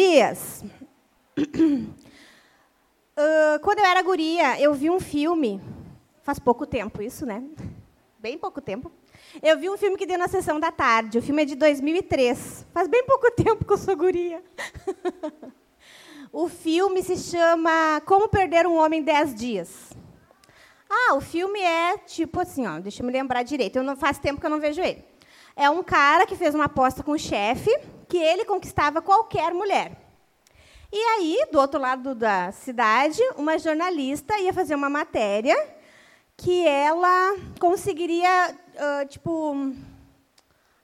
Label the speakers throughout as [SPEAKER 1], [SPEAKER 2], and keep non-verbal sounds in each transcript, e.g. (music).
[SPEAKER 1] Gurias. Uh, (clears throat) quando eu era guria, eu vi um filme, faz pouco tempo isso, né? Bem pouco tempo. Eu vi um filme que deu na sessão da tarde. O filme é de 2003. Faz bem pouco (laughs) tempo que eu sou guria. (laughs) o filme se chama Como Perder um Homem em 10 Dias. Ah, o filme é tipo assim, ó, deixa eu me lembrar direito. Eu não faz tempo que eu não vejo ele. É um cara que fez uma aposta com o chefe que ele conquistava qualquer mulher. E aí, do outro lado da cidade, uma jornalista ia fazer uma matéria que ela conseguiria, uh, tipo,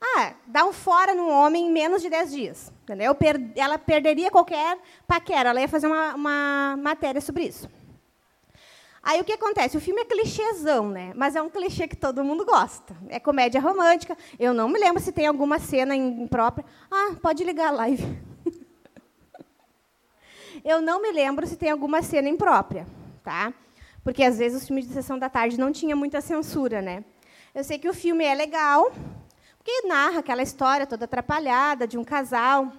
[SPEAKER 1] ah, dar um fora no homem em menos de 10 dias. Entendeu? Ela perderia qualquer paquera. Ela ia fazer uma, uma matéria sobre isso. Aí o que acontece? O filme é clichêzão, né? Mas é um clichê que todo mundo gosta. É comédia romântica. Eu não me lembro se tem alguma cena imprópria. Ah, pode ligar a live. (laughs) Eu não me lembro se tem alguma cena imprópria, tá? Porque às vezes os filmes de sessão da tarde não tinha muita censura, né? Eu sei que o filme é legal, porque narra aquela história toda atrapalhada de um casal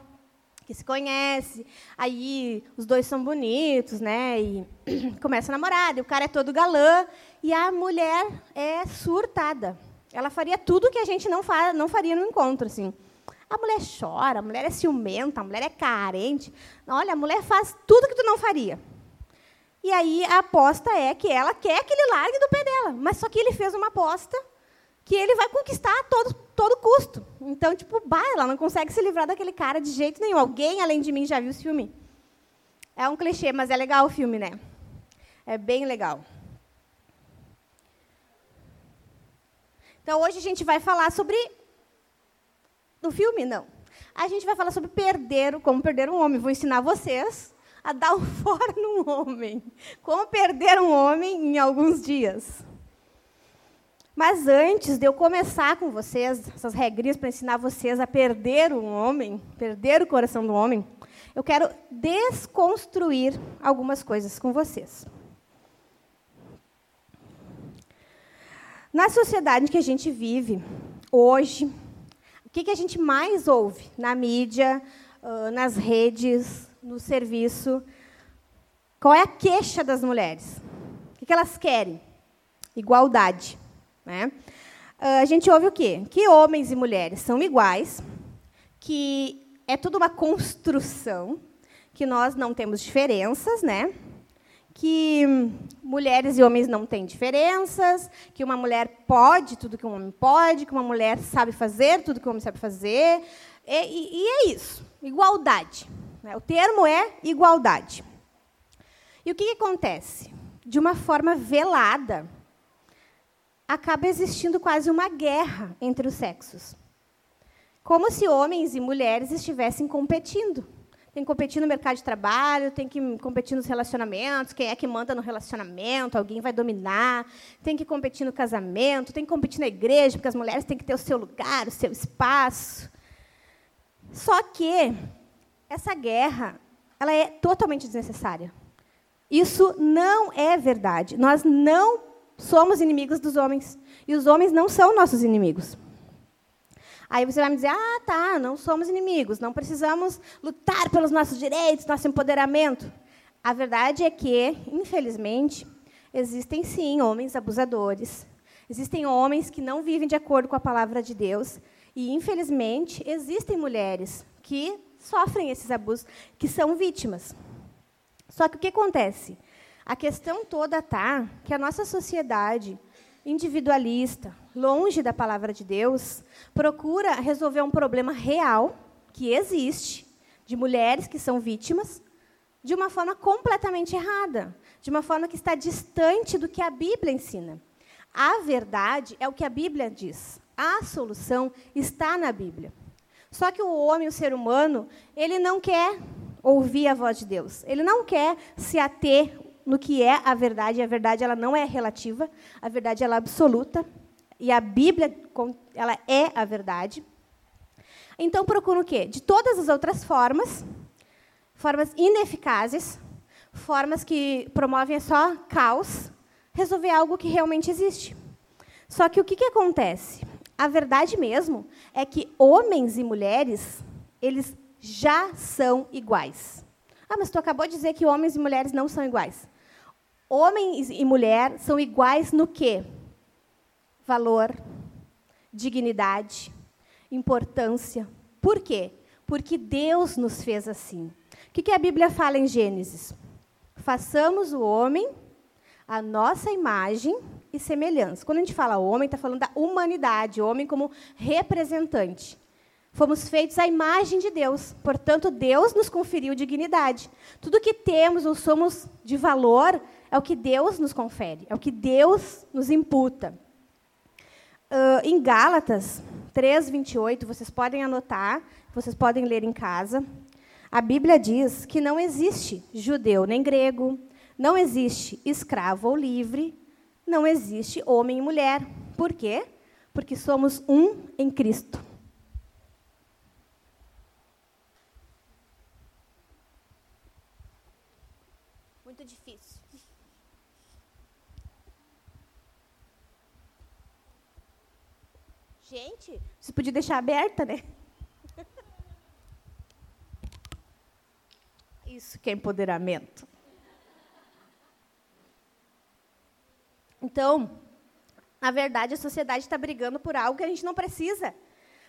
[SPEAKER 1] que se conhece, aí os dois são bonitos, né? E (clears throat) começa a namorar, e o cara é todo galã e a mulher é surtada. Ela faria tudo que a gente não, fa não faria no encontro, assim. A mulher chora, a mulher é ciumenta, a mulher é carente. Olha, a mulher faz tudo que tu não faria. E aí a aposta é que ela quer que ele largue do pé dela. Mas só que ele fez uma aposta que ele vai conquistar a todo, todo custo. Então, tipo, bah, ela não consegue se livrar daquele cara de jeito nenhum. Alguém, além de mim, já viu esse filme? É um clichê, mas é legal o filme, né? É bem legal. Então, hoje a gente vai falar sobre no filme, não. A gente vai falar sobre perder, como perder um homem. Vou ensinar vocês a dar um (laughs) fora num homem. Como perder um homem em alguns dias. Mas antes de eu começar com vocês, essas regrinhas para ensinar vocês a perder um homem, perder o coração do homem, eu quero desconstruir algumas coisas com vocês. Na sociedade que a gente vive hoje, que, que a gente mais ouve na mídia, nas redes, no serviço? Qual é a queixa das mulheres? O que, que elas querem? Igualdade. Né? Uh, a gente ouve o quê? Que homens e mulheres são iguais, que é tudo uma construção, que nós não temos diferenças, né? que mulheres e homens não têm diferenças, que uma mulher pode tudo que um homem pode, que uma mulher sabe fazer tudo que um homem sabe fazer. E, e, e é isso, igualdade. Né? O termo é igualdade. E o que, que acontece? De uma forma velada, acaba existindo quase uma guerra entre os sexos. Como se homens e mulheres estivessem competindo tem que competir no mercado de trabalho, tem que competir nos relacionamentos, quem é que manda no relacionamento, alguém vai dominar, tem que competir no casamento, tem que competir na igreja, porque as mulheres têm que ter o seu lugar, o seu espaço. Só que essa guerra, ela é totalmente desnecessária. Isso não é verdade. Nós não somos inimigos dos homens. E os homens não são nossos inimigos. Aí você vai me dizer: ah, tá, não somos inimigos, não precisamos lutar pelos nossos direitos, nosso empoderamento. A verdade é que, infelizmente, existem sim homens abusadores, existem homens que não vivem de acordo com a palavra de Deus, e, infelizmente, existem mulheres que sofrem esses abusos, que são vítimas. Só que o que acontece? A questão toda está que a nossa sociedade individualista, longe da palavra de Deus, procura resolver um problema real que existe de mulheres que são vítimas de uma forma completamente errada, de uma forma que está distante do que a Bíblia ensina. A verdade é o que a Bíblia diz. A solução está na Bíblia. Só que o homem, o ser humano, ele não quer ouvir a voz de Deus. Ele não quer se ater no que é a verdade, a verdade ela não é relativa, a verdade ela é absoluta, e a Bíblia ela é a verdade. Então procura o quê? De todas as outras formas, formas ineficazes, formas que promovem só caos, resolver algo que realmente existe. Só que o que, que acontece? A verdade mesmo é que homens e mulheres, eles já são iguais. Ah, mas tu acabou de dizer que homens e mulheres não são iguais. Homens e mulher são iguais no quê? Valor, dignidade, importância. Por quê? Porque Deus nos fez assim. O que, que a Bíblia fala em Gênesis? Façamos o homem a nossa imagem e semelhança. Quando a gente fala homem, está falando da humanidade, homem como representante. Fomos feitos à imagem de Deus, portanto, Deus nos conferiu dignidade. Tudo que temos ou somos de valor é o que Deus nos confere, é o que Deus nos imputa. Uh, em Gálatas 3, 28, vocês podem anotar, vocês podem ler em casa. A Bíblia diz que não existe judeu nem grego, não existe escravo ou livre, não existe homem e mulher. Por quê? Porque somos um em Cristo. Muito difícil. Gente, você podia deixar aberta, né? Isso que é empoderamento. Então, na verdade, a sociedade está brigando por algo que a gente não precisa.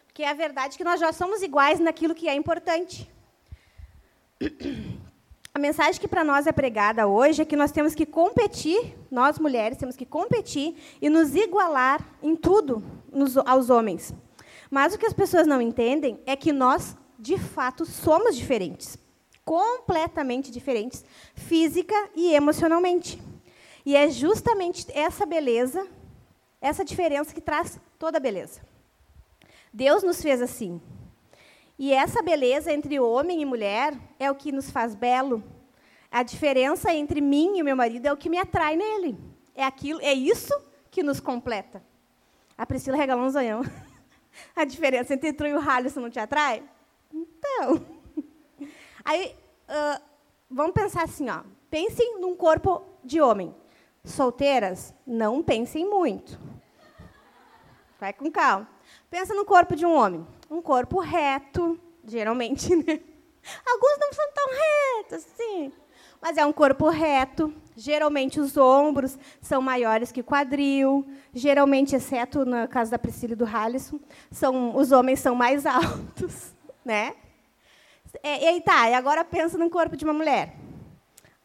[SPEAKER 1] Porque é a verdade que nós já somos iguais naquilo que é importante. (clears throat) A mensagem que para nós é pregada hoje é que nós temos que competir, nós mulheres temos que competir e nos igualar em tudo aos homens. Mas o que as pessoas não entendem é que nós, de fato, somos diferentes. Completamente diferentes, física e emocionalmente. E é justamente essa beleza, essa diferença que traz toda a beleza. Deus nos fez assim. E essa beleza entre homem e mulher é o que nos faz belo. A diferença entre mim e meu marido é o que me atrai nele. É aquilo, é isso que nos completa. A Priscila regalou um zonhão. (laughs) A diferença entre tu e o Halisson não te atrai? Então. (laughs) Aí, uh, vamos pensar assim, ó. Pensem num corpo de homem. Solteiras, não pensem muito. Vai com calma. Pensa no corpo de um homem. Um corpo reto, geralmente, (laughs) né? Alguns não são tão retos, sim. Mas é um corpo reto. Geralmente os ombros são maiores que o quadril. Geralmente, exceto no caso da Priscila e do Halisson, são, os homens são mais (laughs) altos, né? E, e aí tá, e agora pensa no corpo de uma mulher.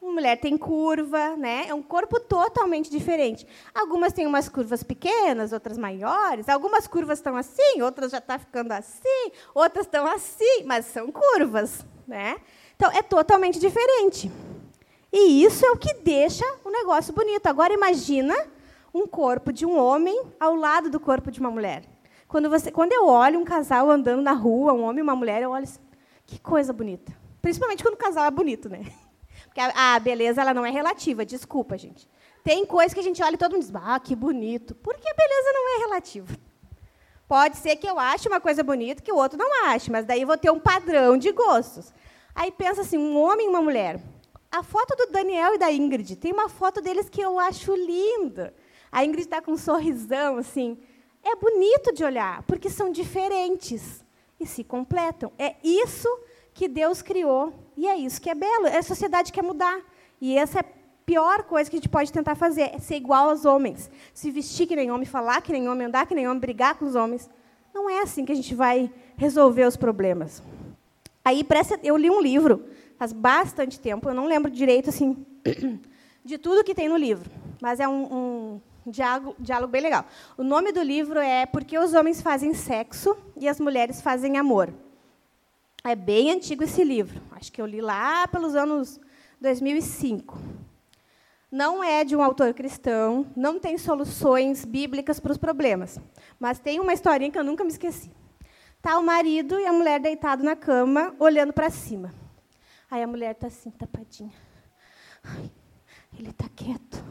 [SPEAKER 1] Uma mulher tem curva, né? É um corpo totalmente diferente. Algumas têm umas curvas pequenas, outras maiores. Algumas curvas estão assim, outras já estão tá ficando assim, outras estão assim, mas são curvas, né? Então é totalmente diferente. E isso é o que deixa o negócio bonito. Agora imagina um corpo de um homem ao lado do corpo de uma mulher. Quando, você, quando eu olho um casal andando na rua, um homem e uma mulher, eu olho assim, que coisa bonita. Principalmente quando o casal é bonito, né? (laughs) Porque a, a beleza ela não é relativa, desculpa, gente. Tem coisa que a gente olha e todo mundo diz, ah, que bonito. Porque a beleza não é relativa. Pode ser que eu ache uma coisa bonita que o outro não ache, mas daí eu vou ter um padrão de gostos. Aí pensa assim, um homem e uma mulher. A foto do Daniel e da Ingrid, tem uma foto deles que eu acho linda. A Ingrid está com um sorrisão, assim. É bonito de olhar, porque são diferentes e se completam. É isso que Deus criou. E é isso que é belo. É a sociedade que quer mudar. E essa é a pior coisa que a gente pode tentar fazer, é ser igual aos homens. Se vestir que nem homem, falar que nem homem, andar que nem homem, brigar com os homens. Não é assim que a gente vai resolver os problemas. Aí, eu li um livro, faz bastante tempo, eu não lembro direito assim (clears throat) de tudo que tem no livro, mas é um, um diálogo, diálogo bem legal. O nome do livro é Por que os homens fazem sexo e as mulheres fazem amor. É bem antigo esse livro. Acho que eu li lá pelos anos 2005. Não é de um autor cristão, não tem soluções bíblicas para os problemas, mas tem uma historinha que eu nunca me esqueci. Tá o marido e a mulher deitado na cama, olhando para cima. Aí a mulher está assim, tapadinha. Ai, ele está quieto.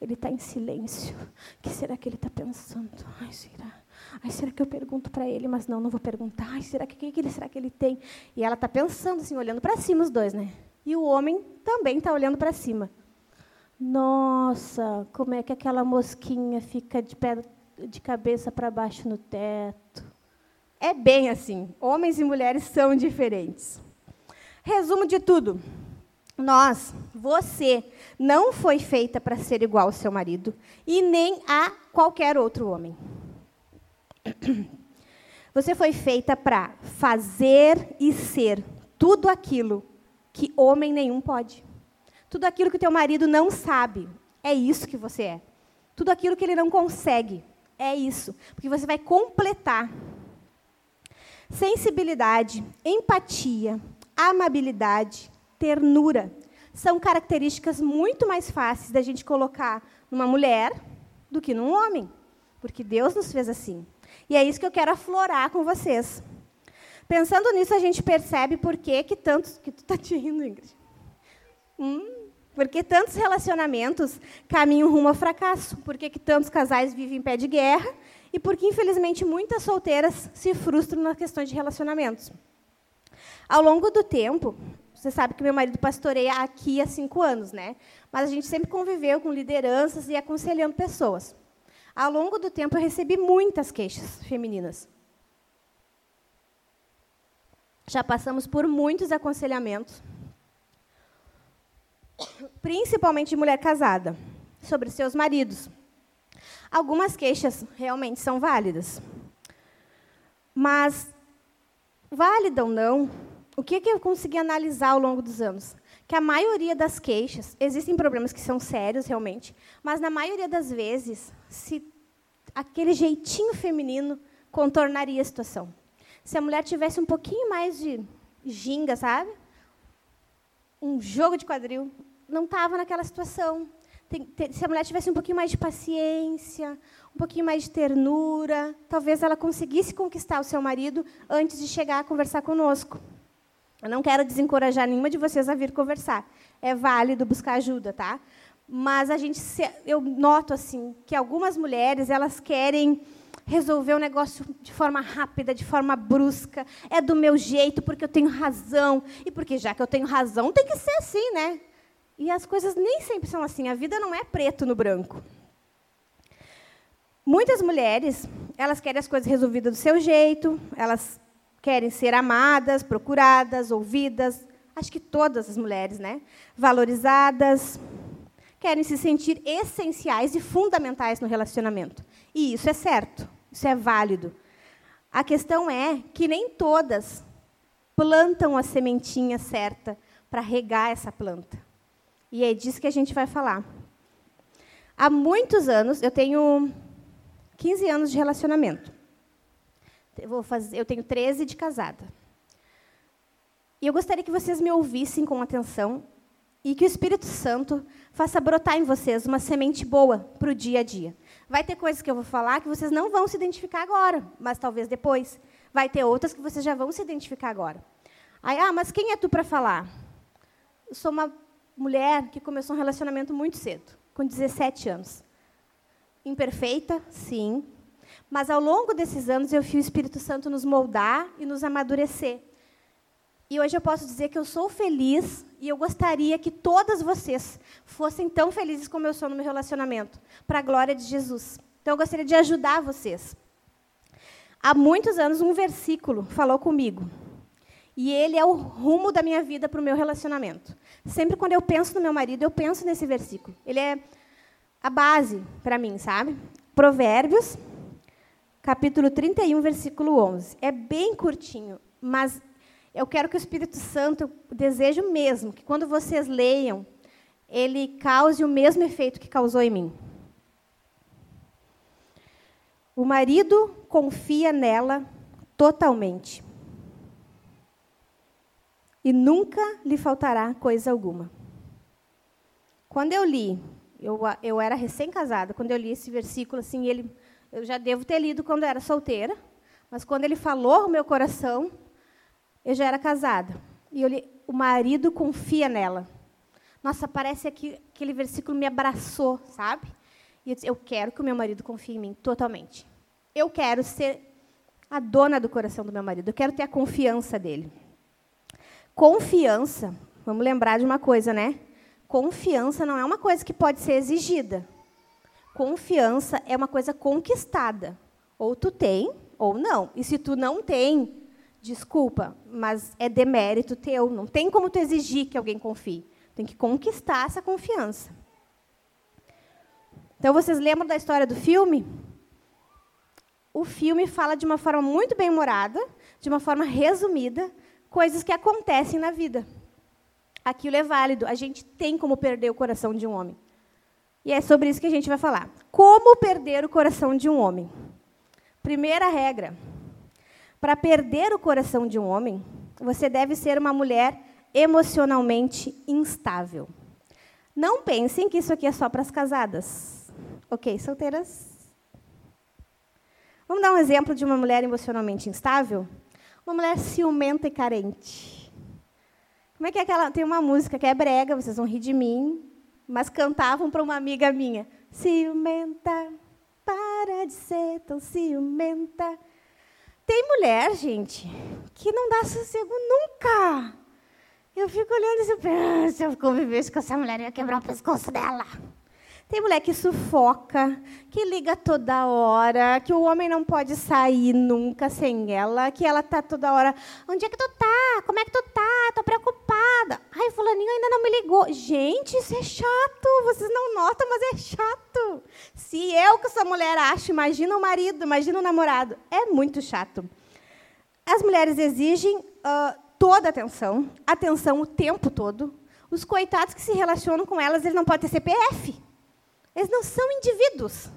[SPEAKER 1] Ele está em silêncio. O que será que ele está pensando? Ai, será? Ai, será que eu pergunto para ele? Mas não, não vou perguntar. Ai, será que que ele será que ele tem? E ela está pensando assim, olhando para cima os dois, né? E o homem também está olhando para cima. Nossa, como é que aquela mosquinha fica de pé, de cabeça para baixo no teto? É bem assim. Homens e mulheres são diferentes. Resumo de tudo. Nós, você, não foi feita para ser igual ao seu marido e nem a qualquer outro homem. (clears throat) Você foi feita para fazer e ser tudo aquilo que homem nenhum pode. Tudo aquilo que teu marido não sabe, é isso que você é. Tudo aquilo que ele não consegue, é isso. Porque você vai completar. Sensibilidade, empatia, amabilidade, ternura são características muito mais fáceis da gente colocar numa mulher do que num homem. Porque Deus nos fez assim. E é isso que eu quero aflorar com vocês. Pensando nisso, a gente percebe por que, que tantos. que tu está te rindo, Ingrid? Hum, por que tantos relacionamentos caminham rumo ao fracasso? Por que, que tantos casais vivem em pé de guerra? E por que, infelizmente, muitas solteiras se frustram nas questões de relacionamentos? Ao longo do tempo, você sabe que meu marido pastoreia aqui há cinco anos, né? Mas a gente sempre conviveu com lideranças e aconselhando pessoas. Ao longo do tempo, eu recebi muitas queixas femininas. Já passamos por muitos aconselhamentos, principalmente de mulher casada, sobre seus maridos. Algumas queixas realmente são válidas. Mas, válida ou não, o que, que eu consegui analisar ao longo dos anos? Que a maioria das queixas, existem problemas que são sérios realmente, mas na maioria das vezes, se aquele jeitinho feminino contornaria a situação. Se a mulher tivesse um pouquinho mais de ginga, sabe? Um jogo de quadril, não estava naquela situação. Se a mulher tivesse um pouquinho mais de paciência, um pouquinho mais de ternura, talvez ela conseguisse conquistar o seu marido antes de chegar a conversar conosco. Eu não quero desencorajar nenhuma de vocês a vir conversar. É válido buscar ajuda, tá? Mas a gente, eu noto assim que algumas mulheres elas querem resolver o negócio de forma rápida, de forma brusca. É do meu jeito, porque eu tenho razão. E porque já que eu tenho razão, tem que ser assim, né? E as coisas nem sempre são assim. A vida não é preto no branco. Muitas mulheres, elas querem as coisas resolvidas do seu jeito, elas querem ser amadas, procuradas, ouvidas. Acho que todas as mulheres, né? Valorizadas. Querem se sentir essenciais e fundamentais no relacionamento. E isso é certo, isso é válido. A questão é que nem todas plantam a sementinha certa para regar essa planta. E é disso que a gente vai falar. Há muitos anos, eu tenho 15 anos de relacionamento. Eu, vou fazer, eu tenho 13 de casada. E eu gostaria que vocês me ouvissem com atenção e que o Espírito Santo faça brotar em vocês uma semente boa para o dia a dia. Vai ter coisas que eu vou falar que vocês não vão se identificar agora, mas talvez depois. Vai ter outras que vocês já vão se identificar agora. Aí, ah, mas quem é tu para falar? Eu sou uma mulher que começou um relacionamento muito cedo, com 17 anos. Imperfeita, sim, mas ao longo desses anos eu vi o Espírito Santo nos moldar e nos amadurecer. E hoje eu posso dizer que eu sou feliz e eu gostaria que todas vocês fossem tão felizes como eu sou no meu relacionamento, para a glória de Jesus. Então eu gostaria de ajudar vocês. Há muitos anos um versículo falou comigo. E ele é o rumo da minha vida para o meu relacionamento. Sempre quando eu penso no meu marido, eu penso nesse versículo. Ele é a base para mim, sabe? Provérbios capítulo 31, versículo 11. É bem curtinho, mas eu quero que o Espírito Santo, desejo mesmo, que quando vocês leiam, ele cause o mesmo efeito que causou em mim. O marido confia nela totalmente. E nunca lhe faltará coisa alguma. Quando eu li, eu, eu era recém-casada, quando eu li esse versículo, assim, ele eu já devo ter lido quando era solteira, mas quando ele falou o meu coração, eu já era casada. E li, o marido confia nela. Nossa, parece que aquele versículo me abraçou, sabe? E eu disse, eu quero que o meu marido confie em mim totalmente. Eu quero ser a dona do coração do meu marido. Eu quero ter a confiança dele. Confiança, vamos lembrar de uma coisa, né? Confiança não é uma coisa que pode ser exigida. Confiança é uma coisa conquistada. Ou tu tem, ou não. E se tu não tem, desculpa, mas é demérito teu. Não tem como tu exigir que alguém confie. Tem que conquistar essa confiança. Então, vocês lembram da história do filme? O filme fala de uma forma muito bem humorada, de uma forma resumida, coisas que acontecem na vida. Aquilo é válido. A gente tem como perder o coração de um homem. E é sobre isso que a gente vai falar. Como perder o coração de um homem? Primeira regra: para perder o coração de um homem, você deve ser uma mulher emocionalmente instável. Não pensem que isso aqui é só para as casadas. Ok, solteiras? Vamos dar um exemplo de uma mulher emocionalmente instável? Uma mulher ciumenta e carente. Como é que é aquela. Tem uma música que é brega, vocês vão rir de mim, mas cantavam para uma amiga minha. Ciumenta, para de ser tão ciumenta. Tem mulher, gente, que não dá sossego nunca. Eu fico olhando e se eu convivesse com essa mulher, eu ia quebrar o pescoço dela. Tem mulher que sufoca, que liga toda hora, que o homem não pode sair nunca sem ela, que ela tá toda hora. Onde é que tu tá? Como é que tu tá? Tô preocupada. Ai, fulaninho ainda não me ligou. Gente, isso é chato. Vocês não notam, mas é chato. Se eu que essa mulher acho, imagina o marido, imagina o namorado. É muito chato. As mulheres exigem uh, toda atenção, atenção o tempo todo. Os coitados que se relacionam com elas, eles não podem ter CPF. Eles não são indivíduos.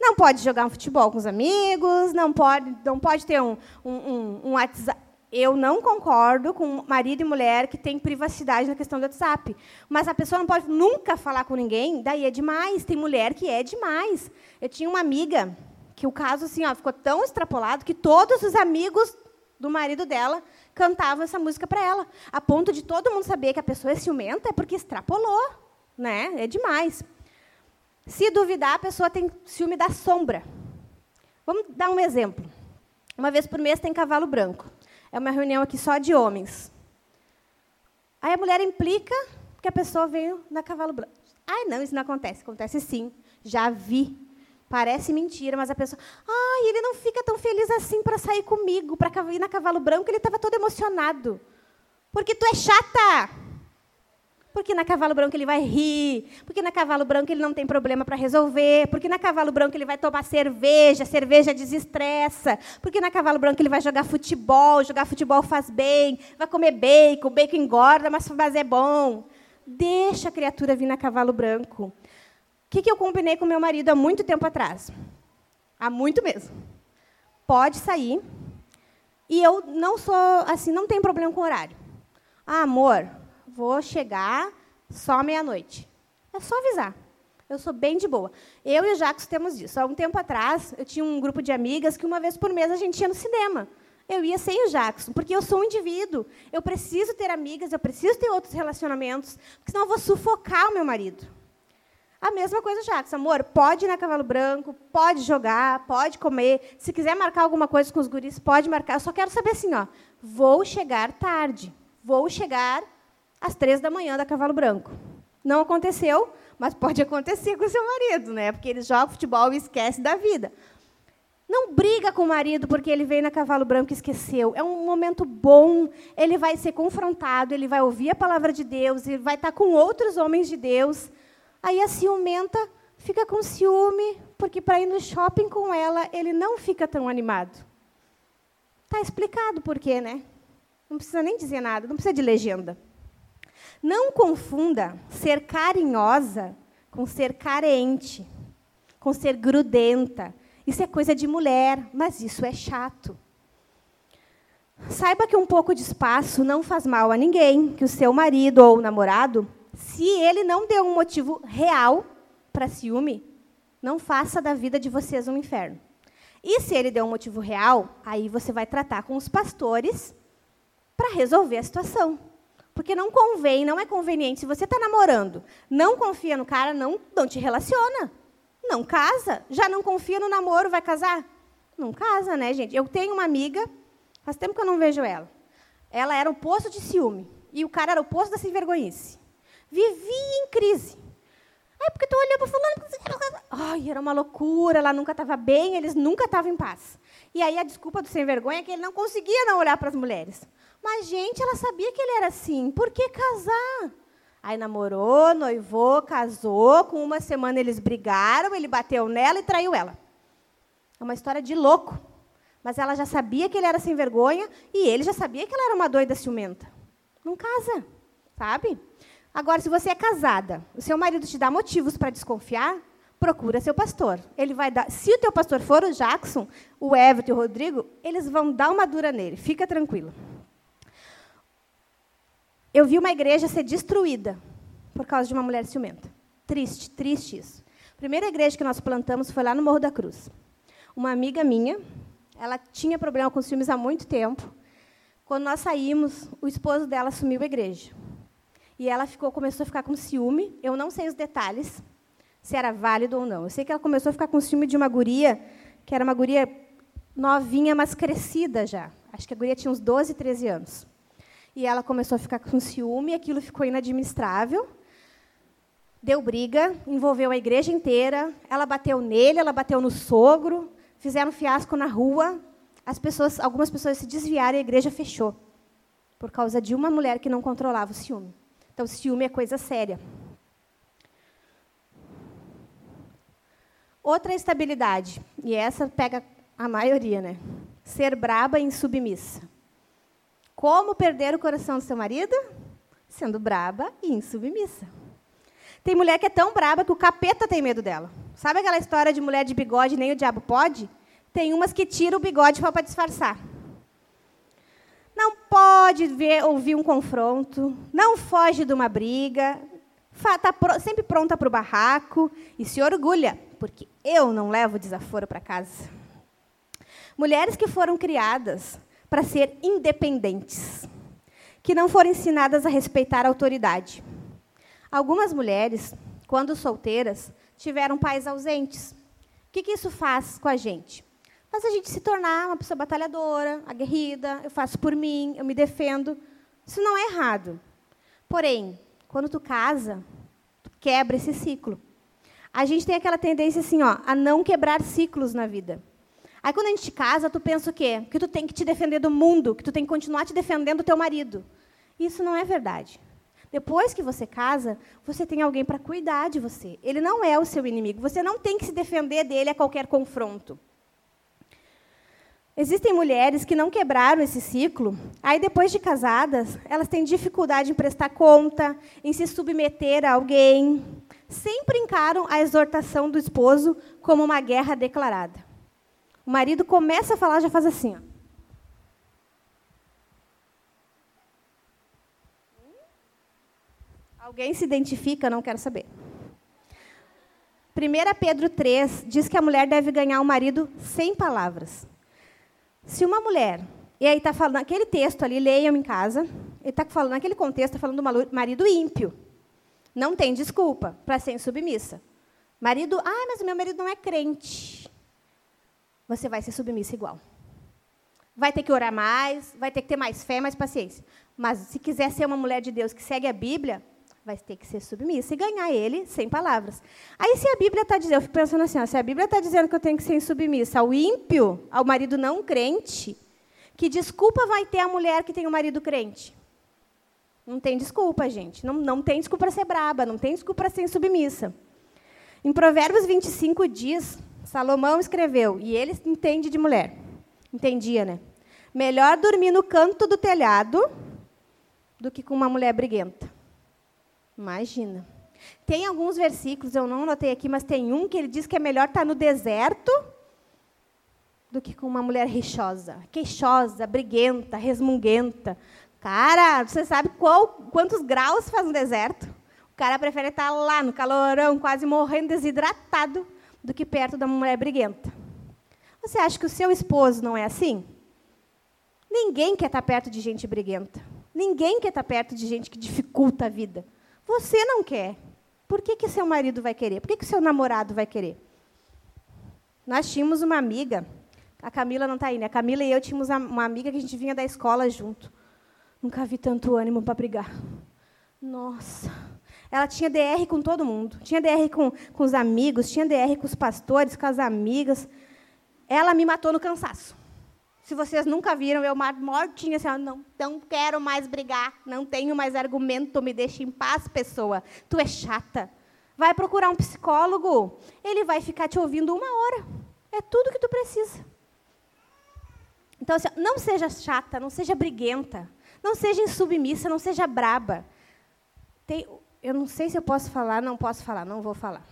[SPEAKER 1] Não pode jogar um futebol com os amigos, não pode, não pode ter um, um, um, um WhatsApp. Eu não concordo com marido e mulher que tem privacidade na questão do WhatsApp. Mas a pessoa não pode nunca falar com ninguém, daí é demais. Tem mulher que é demais. Eu tinha uma amiga que o caso assim, ó, ficou tão extrapolado que todos os amigos do marido dela cantavam essa música para ela, a ponto de todo mundo saber que a pessoa é ciumenta é porque extrapolou, né? É demais. Se duvidar, a pessoa tem ciúme da sombra. Vamos dar um exemplo. Uma vez por mês tem cavalo branco. É uma reunião aqui só de homens. Aí a mulher implica que a pessoa veio na cavalo branco. Ai, não, isso não acontece. Acontece sim. Já vi. Parece mentira, mas a pessoa. Ai, ele não fica tão feliz assim para sair comigo, para ir na cavalo branco, ele estava todo emocionado. Porque tu é chata. Porque na cavalo branco ele vai rir, porque na cavalo branco ele não tem problema para resolver, porque na cavalo branco ele vai tomar cerveja, cerveja desestressa, porque na cavalo branco ele vai jogar futebol, jogar futebol faz bem, vai comer bacon, bacon engorda, mas, é bom. Deixa a criatura vir na cavalo branco. O que, que eu combinei com meu marido há muito tempo atrás? Há muito mesmo. Pode sair. E eu não sou assim, não tem problema com horário. Ah, amor, vou chegar só meia-noite. É só avisar. Eu sou bem de boa. Eu e o Jacques temos isso. Há um tempo atrás, eu tinha um grupo de amigas que uma vez por mês a gente ia no cinema. Eu ia sem o Jackson, porque eu sou um indivíduo. Eu preciso ter amigas, eu preciso ter outros relacionamentos, porque senão eu vou sufocar o meu marido. A mesma coisa, Jackson. Amor, pode ir na Cavalo Branco, pode jogar, pode comer. Se quiser marcar alguma coisa com os guris, pode marcar. Eu só quero saber assim, ó, vou chegar tarde. Vou chegar às três da manhã da Cavalo Branco. Não aconteceu, mas pode (laughs) acontecer com seu marido, né? Porque eles jogam futebol e esquecem da vida. Não briga com o marido porque ele veio na Cavalo Branco e esqueceu. É um momento bom. Ele vai ser confrontado, ele vai ouvir a palavra de Deus, ele vai estar com outros homens de Deus. Aí a ciumenta fica com ciúme, porque para ir no shopping com ela, ele não fica tão animado. Está explicado por quê, né? Não precisa nem dizer nada, não precisa de legenda. Não confunda ser carinhosa com ser carente, com ser grudenta. Isso é coisa de mulher, mas isso é chato. Saiba que um pouco de espaço não faz mal a ninguém, que o seu marido ou namorado, se ele não deu um motivo real para ciúme, não faça da vida de vocês um inferno. E se ele deu um motivo real, aí você vai tratar com os pastores para resolver a situação. Porque não convém, não é conveniente. Se você está namorando, não confia no cara, não, não te relaciona. Não casa. Já não confia no namoro, vai casar? Não casa, né, gente? Eu tenho uma amiga, faz tempo que eu não vejo ela. Ela era o poço de ciúme. E o cara era o poço da sem vergonhice. Vivia em crise. Ai, porque tu olhou para fulano. Ai, era uma loucura, ela nunca estava bem, eles nunca estavam em paz. E aí a desculpa do sem vergonha é que ele não conseguia não olhar para as mulheres. Mas, gente, ela sabia que ele era assim. Por que casar? Aí namorou, noivou, casou. Com uma semana eles brigaram, ele bateu nela e traiu ela. É uma história de louco. Mas ela já sabia que ele era sem vergonha e ele já sabia que ela era uma doida ciumenta. Não casa, sabe? Agora, se você é casada, o seu marido te dá motivos para desconfiar, procura seu pastor. Ele vai dar. Se o teu pastor for o Jackson, o Everton e o Rodrigo, eles vão dar uma dura nele. Fica tranquilo. Eu vi uma igreja ser destruída por causa de uma mulher ciumenta. Triste, triste isso. A primeira igreja que nós plantamos foi lá no Morro da Cruz. Uma amiga minha, ela tinha problema com ciúmes há muito tempo. Quando nós saímos, o esposo dela assumiu a igreja. E ela ficou, começou a ficar com ciúme. Eu não sei os detalhes, se era válido ou não. Eu sei que ela começou a ficar com ciúme de uma guria, que era uma guria novinha, mas crescida já. Acho que a guria tinha uns 12, 13 anos. E ela começou a ficar com ciúme, aquilo ficou inadministrável. Deu briga, envolveu a igreja inteira. Ela bateu nele, ela bateu no sogro, fizeram um fiasco na rua. As pessoas, algumas pessoas se desviaram e a igreja fechou por causa de uma mulher que não controlava o ciúme. Então, ciúme é coisa séria. Outra instabilidade, e essa pega a maioria, né? Ser braba e insubmissa. Como perder o coração do seu marido? Sendo braba e insubmissa. Tem mulher que é tão braba que o capeta tem medo dela. Sabe aquela história de mulher de bigode nem o diabo pode? Tem umas que tiram o bigode para disfarçar. Não pode ver, ouvir um confronto, não foge de uma briga, está pr sempre pronta para o barraco e se orgulha, porque eu não levo desaforo para casa. Mulheres que foram criadas para ser independentes, que não foram ensinadas a respeitar a autoridade. Algumas mulheres, quando solteiras, tiveram pais ausentes. O que, que isso faz com a gente? Faz a gente se tornar uma pessoa batalhadora, aguerrida, eu faço por mim, eu me defendo. Isso não é errado. Porém, quando tu casa, tu quebra esse ciclo. A gente tem aquela tendência assim, ó, a não quebrar ciclos na vida. Aí quando a gente casa, tu pensa o quê? Que tu tem que te defender do mundo, que tu tem que continuar te defendendo do teu marido. Isso não é verdade. Depois que você casa, você tem alguém para cuidar de você. Ele não é o seu inimigo. Você não tem que se defender dele a qualquer confronto. Existem mulheres que não quebraram esse ciclo, aí depois de casadas, elas têm dificuldade em prestar conta, em se submeter a alguém. Sempre encaram a exortação do esposo como uma guerra declarada. O marido começa a falar, já faz assim. Ó. Alguém se identifica? Não quero saber. 1 Pedro 3 diz que a mulher deve ganhar o marido sem palavras. Se uma mulher, e aí está falando, aquele texto ali, leiam em casa, ele está falando, naquele contexto, está falando do marido ímpio. Não tem desculpa para ser insubmissa. Marido, ah, mas o meu marido não é crente. Você vai ser submissa igual. Vai ter que orar mais, vai ter que ter mais fé, mais paciência. Mas se quiser ser uma mulher de Deus que segue a Bíblia, vai ter que ser submissa e ganhar ele sem palavras. Aí, se a Bíblia está dizendo, eu fico pensando assim, ó, se a Bíblia está dizendo que eu tenho que ser submissa ao ímpio, ao marido não crente, que desculpa vai ter a mulher que tem o um marido crente? Não tem desculpa, gente. Não, não tem desculpa para ser braba, não tem desculpa para ser insubmissa. Em Provérbios 25 diz, Salomão escreveu, e ele entende de mulher. Entendia, né? Melhor dormir no canto do telhado do que com uma mulher briguenta. Imagina. Tem alguns versículos, eu não anotei aqui, mas tem um que ele diz que é melhor estar no deserto do que com uma mulher rixosa, queixosa, briguenta, resmunguenta. Cara, você sabe qual, quantos graus faz no deserto? O cara prefere estar lá no calorão, quase morrendo desidratado, do que perto da mulher briguenta. Você acha que o seu esposo não é assim? Ninguém quer estar perto de gente briguenta. Ninguém quer estar perto de gente que dificulta a vida. Você não quer. Por que, que seu marido vai querer? Por que, que seu namorado vai querer? Nós tínhamos uma amiga, a Camila não está aí, né? A Camila e eu tínhamos uma amiga que a gente vinha da escola junto. Nunca vi tanto ânimo para brigar. Nossa, Ela tinha DR com todo mundo. Tinha DR com, com os amigos, tinha DR com os pastores, com as amigas. Ela me matou no cansaço. Se vocês nunca viram, eu mortinha assim, não, não quero mais brigar, não tenho mais argumento, me deixe em paz, pessoa. Tu é chata. Vai procurar um psicólogo, ele vai ficar te ouvindo uma hora. É tudo que tu precisa. Então, assim, não seja chata, não seja briguenta, não seja insubmissa, não seja braba. Tem, eu não sei se eu posso falar, não posso falar, não vou falar.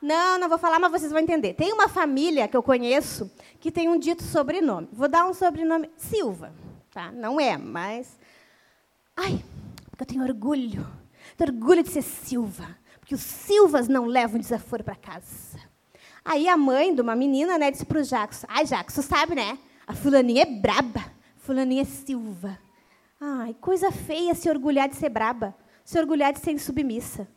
[SPEAKER 1] Não, não vou falar, mas vocês vão entender. Tem uma família que eu conheço que tem um dito sobrenome. Vou dar um sobrenome Silva, tá? Não é, mas ai, porque eu tenho orgulho. Tenho orgulho de ser Silva, porque os Silvas não levam desaforo para casa. Aí a mãe de uma menina, né, disse o Jacos: "Ai, Jacos, você sabe, né? A fulaninha é braba. Fulaninha é Silva. Ai, coisa feia se orgulhar de ser braba, se orgulhar de ser insubmissa.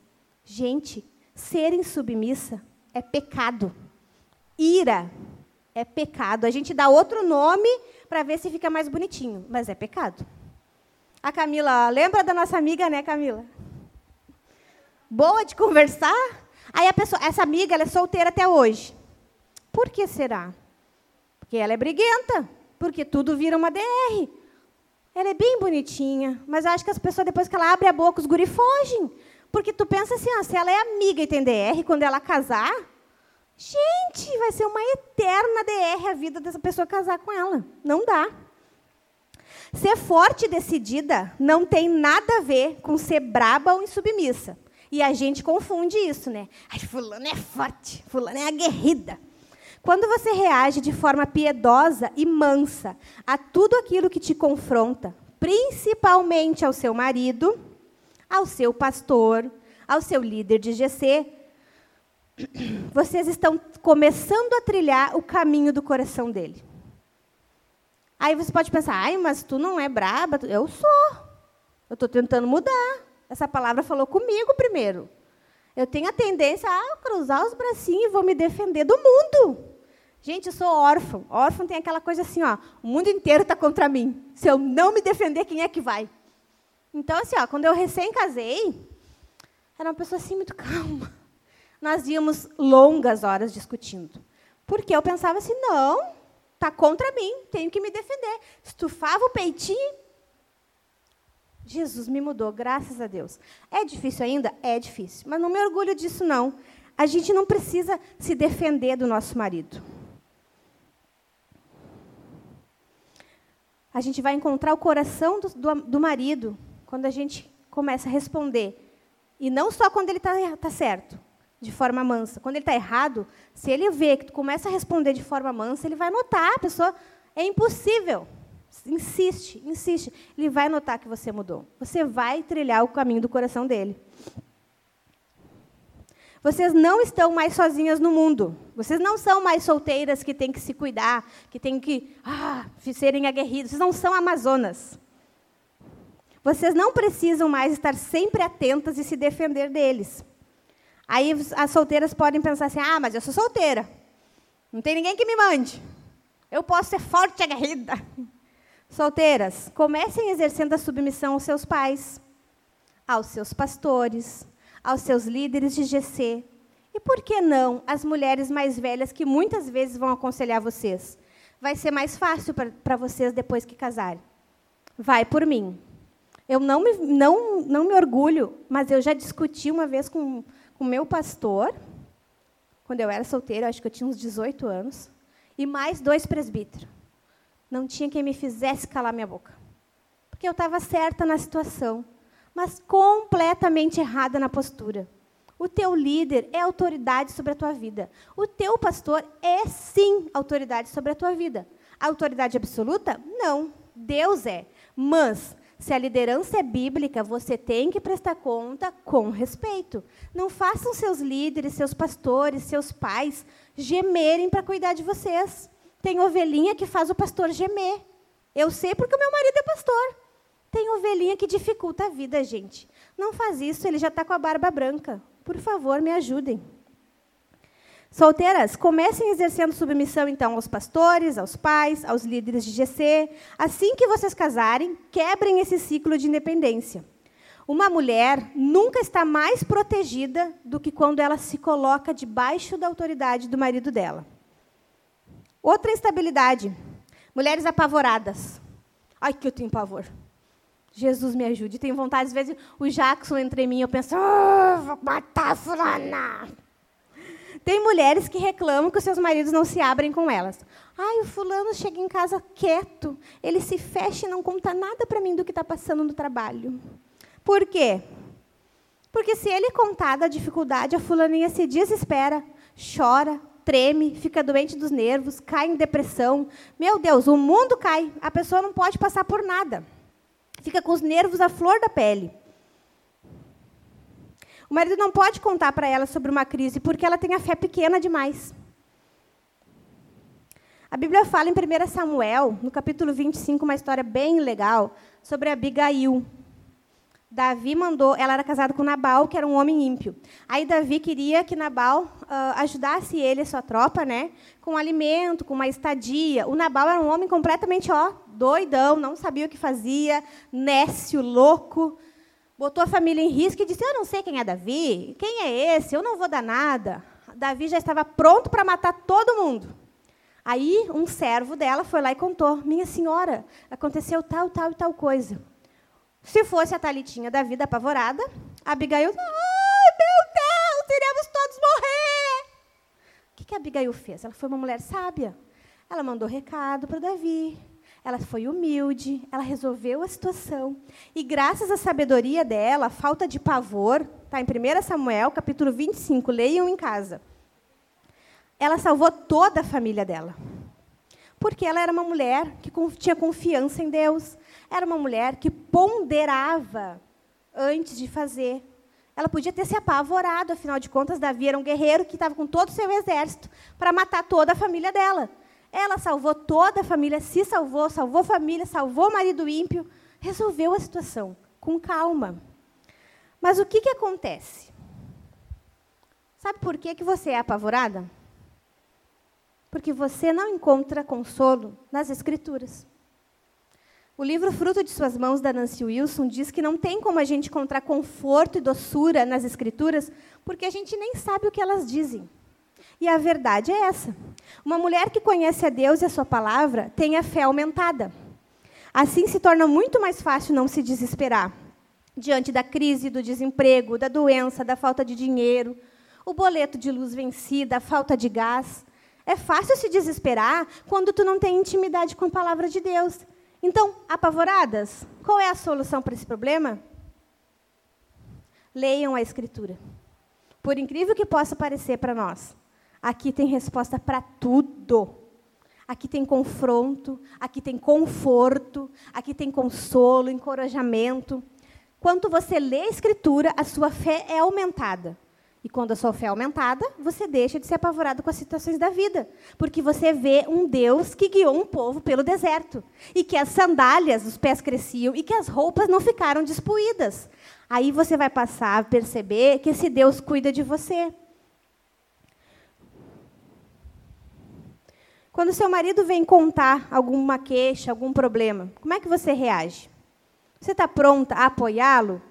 [SPEAKER 1] Gente, Ser insubmissa é pecado. Ira é pecado. A gente dá outro nome para ver se fica mais bonitinho, mas é pecado. A Camila, lembra da nossa amiga, né, Camila? Boa de conversar. Aí a pessoa, essa amiga, ela é solteira até hoje. Por que será? Porque ela é briguenta, porque tudo vira uma DR. Ela é bem bonitinha, mas acho que as pessoas, depois que ela abre a boca, os guri fogem. Porque tu pensa assim, ó, se ela é amiga e tem DR, quando ela casar, gente, vai ser uma eterna DR a vida dessa pessoa casar com ela. Não dá. Ser forte e decidida não tem nada a ver com ser braba ou insubmissa. E a gente confunde isso, né? Ai, fulano é forte, fulano é aguerrida. Quando você reage de forma piedosa e mansa a tudo aquilo que te confronta, principalmente ao seu marido, ao seu pastor, ao seu líder de GC. Vocês estão começando a trilhar o caminho do coração dele. Aí você pode pensar, ai, mas tu não é braba. Eu sou. Eu estou tentando mudar. Essa palavra falou comigo primeiro. Eu tenho a tendência a cruzar os bracinhos e vou me defender do mundo. Gente, eu sou órfão. Órfão tem aquela coisa assim, ó, o mundo inteiro está contra mim. Se eu não me defender, quem é que vai? Então, assim, ó, quando eu recém casei, era uma pessoa assim muito (laughs) calma. Nós íamos longas horas discutindo. Porque eu pensava assim, não, tá contra mim, tenho que me defender. Estufava o peitinho. Jesus me mudou, graças a Deus. É difícil ainda? É difícil. Mas não me orgulho disso, não. A gente não precisa se defender do nosso marido. A gente vai encontrar o coração do, do, do marido quando a gente começa a responder. E não só quando ele está tá certo, de forma mansa. Quando ele está errado, se ele vê que tu começa a responder de forma mansa, ele vai notar, a pessoa é impossível. Insiste, insiste. Ele vai notar que você mudou. Você vai trilhar o caminho do coração dele. Vocês não estão mais sozinhas no mundo. Vocês não são mais solteiras que têm que se cuidar, que têm que ah, serem aguerridas. Vocês não são amazonas. Vocês não precisam mais estar sempre atentas e se defender deles. Aí as solteiras podem pensar assim: ah, mas eu sou solteira. Não tem ninguém que me mande. Eu posso ser forte e aguerrida. Solteiras, comecem exercendo a submissão aos seus pais, aos seus pastores, aos seus líderes de GC. E por que não as mulheres mais velhas que muitas vezes vão aconselhar vocês? Vai ser mais fácil para vocês depois que casarem. Vai por mim. Eu não me, não, não me orgulho, mas eu já discuti uma vez com o meu pastor, quando eu era solteira, acho que eu tinha uns 18 anos, e mais dois presbíteros. Não tinha quem me fizesse calar minha boca. Porque eu estava certa na situação, mas completamente errada na postura. O teu líder é autoridade sobre a tua vida. O teu pastor é, sim, autoridade sobre a tua vida. A autoridade absoluta? Não. Deus é. Mas se a liderança é bíblica, você tem que prestar conta com respeito. Não façam seus líderes, seus pastores, seus pais gemerem para cuidar de vocês. Tem ovelhinha que faz o pastor gemer. Eu sei porque o meu marido é pastor. Tem ovelhinha que dificulta a vida, gente. Não faz isso, ele já está com a barba branca. Por favor, me ajudem. Solteiras, comecem exercendo submissão, então, aos pastores, aos pais, aos líderes de GC. Assim que vocês casarem, quebrem esse ciclo de independência. Uma mulher nunca está mais protegida do que quando ela se coloca debaixo da autoridade do marido dela. Outra instabilidade. Mulheres apavoradas. Ai, que eu tenho pavor. Jesus me ajude. Tenho vontade, às vezes, o Jackson entre mim, eu penso, oh, vou matar a fulana. Tem mulheres que reclamam que os seus maridos não se abrem com elas. Ai, o fulano chega em casa quieto, ele se fecha e não conta nada para mim do que está passando no trabalho. Por quê? Porque se ele contar da dificuldade, a fulaninha se desespera, chora, treme, fica doente dos nervos, cai em depressão. Meu Deus, o mundo cai. A pessoa não pode passar por nada. Fica com os nervos à flor da pele. O marido não pode contar para ela sobre uma crise porque ela tem a fé pequena demais. A Bíblia fala em 1 Samuel, no capítulo 25, uma história bem legal sobre Abigail. Davi mandou, ela era casada com Nabal, que era um homem ímpio. Aí Davi queria que Nabal uh, ajudasse ele e sua tropa, né, com alimento, com uma estadia. O Nabal era um homem completamente, ó, doidão, não sabia o que fazia, nécio, louco. Botou a família em risco e disse: "Eu não sei quem é Davi, quem é esse? Eu não vou dar nada". Davi já estava pronto para matar todo mundo. Aí um servo dela foi lá e contou: "Minha senhora, aconteceu tal, tal e tal coisa". Se fosse a Talitinha da vida apavorada, a Abigail, ai meu Deus, iremos todos morrer. O que, que a Abigail fez? Ela foi uma mulher sábia. Ela mandou recado para Davi. Ela foi humilde, ela resolveu a situação. E graças à sabedoria dela, falta de pavor, está em 1 Samuel, capítulo 25, leiam em casa. Ela salvou toda a família dela. Porque ela era uma mulher que tinha confiança em Deus. Era uma mulher que ponderava antes de fazer. Ela podia ter se apavorado, afinal de contas, Davi era um guerreiro que estava com todo o seu exército para matar toda a família dela. Ela salvou toda a família, se salvou, salvou a família, salvou o marido ímpio, resolveu a situação com calma. Mas o que, que acontece? Sabe por que, que você é apavorada? Porque você não encontra consolo nas Escrituras. O livro Fruto de Suas Mãos, da Nancy Wilson, diz que não tem como a gente encontrar conforto e doçura nas Escrituras, porque a gente nem sabe o que elas dizem. E a verdade é essa. Uma mulher que conhece a Deus e a Sua palavra tem a fé aumentada. Assim se torna muito mais fácil não se desesperar diante da crise, do desemprego, da doença, da falta de dinheiro, o boleto de luz vencida, a falta de gás. É fácil se desesperar quando tu não tem intimidade com a palavra de Deus. Então, apavoradas, qual é a solução para esse problema? Leiam a Escritura. Por incrível que possa parecer para nós, aqui tem resposta para tudo. Aqui tem confronto, aqui tem conforto, aqui tem consolo, encorajamento. Quando você lê a Escritura, a sua fé é aumentada. E quando a sua fé é aumentada, você deixa de ser apavorado com as situações da vida. Porque você vê um Deus que guiou um povo pelo deserto. E que as sandálias dos pés cresciam e que as roupas não ficaram despuídas. Aí você vai passar a perceber que esse Deus cuida de você. Quando seu marido vem contar alguma queixa, algum problema, como é que você reage? Você está pronta a apoiá-lo?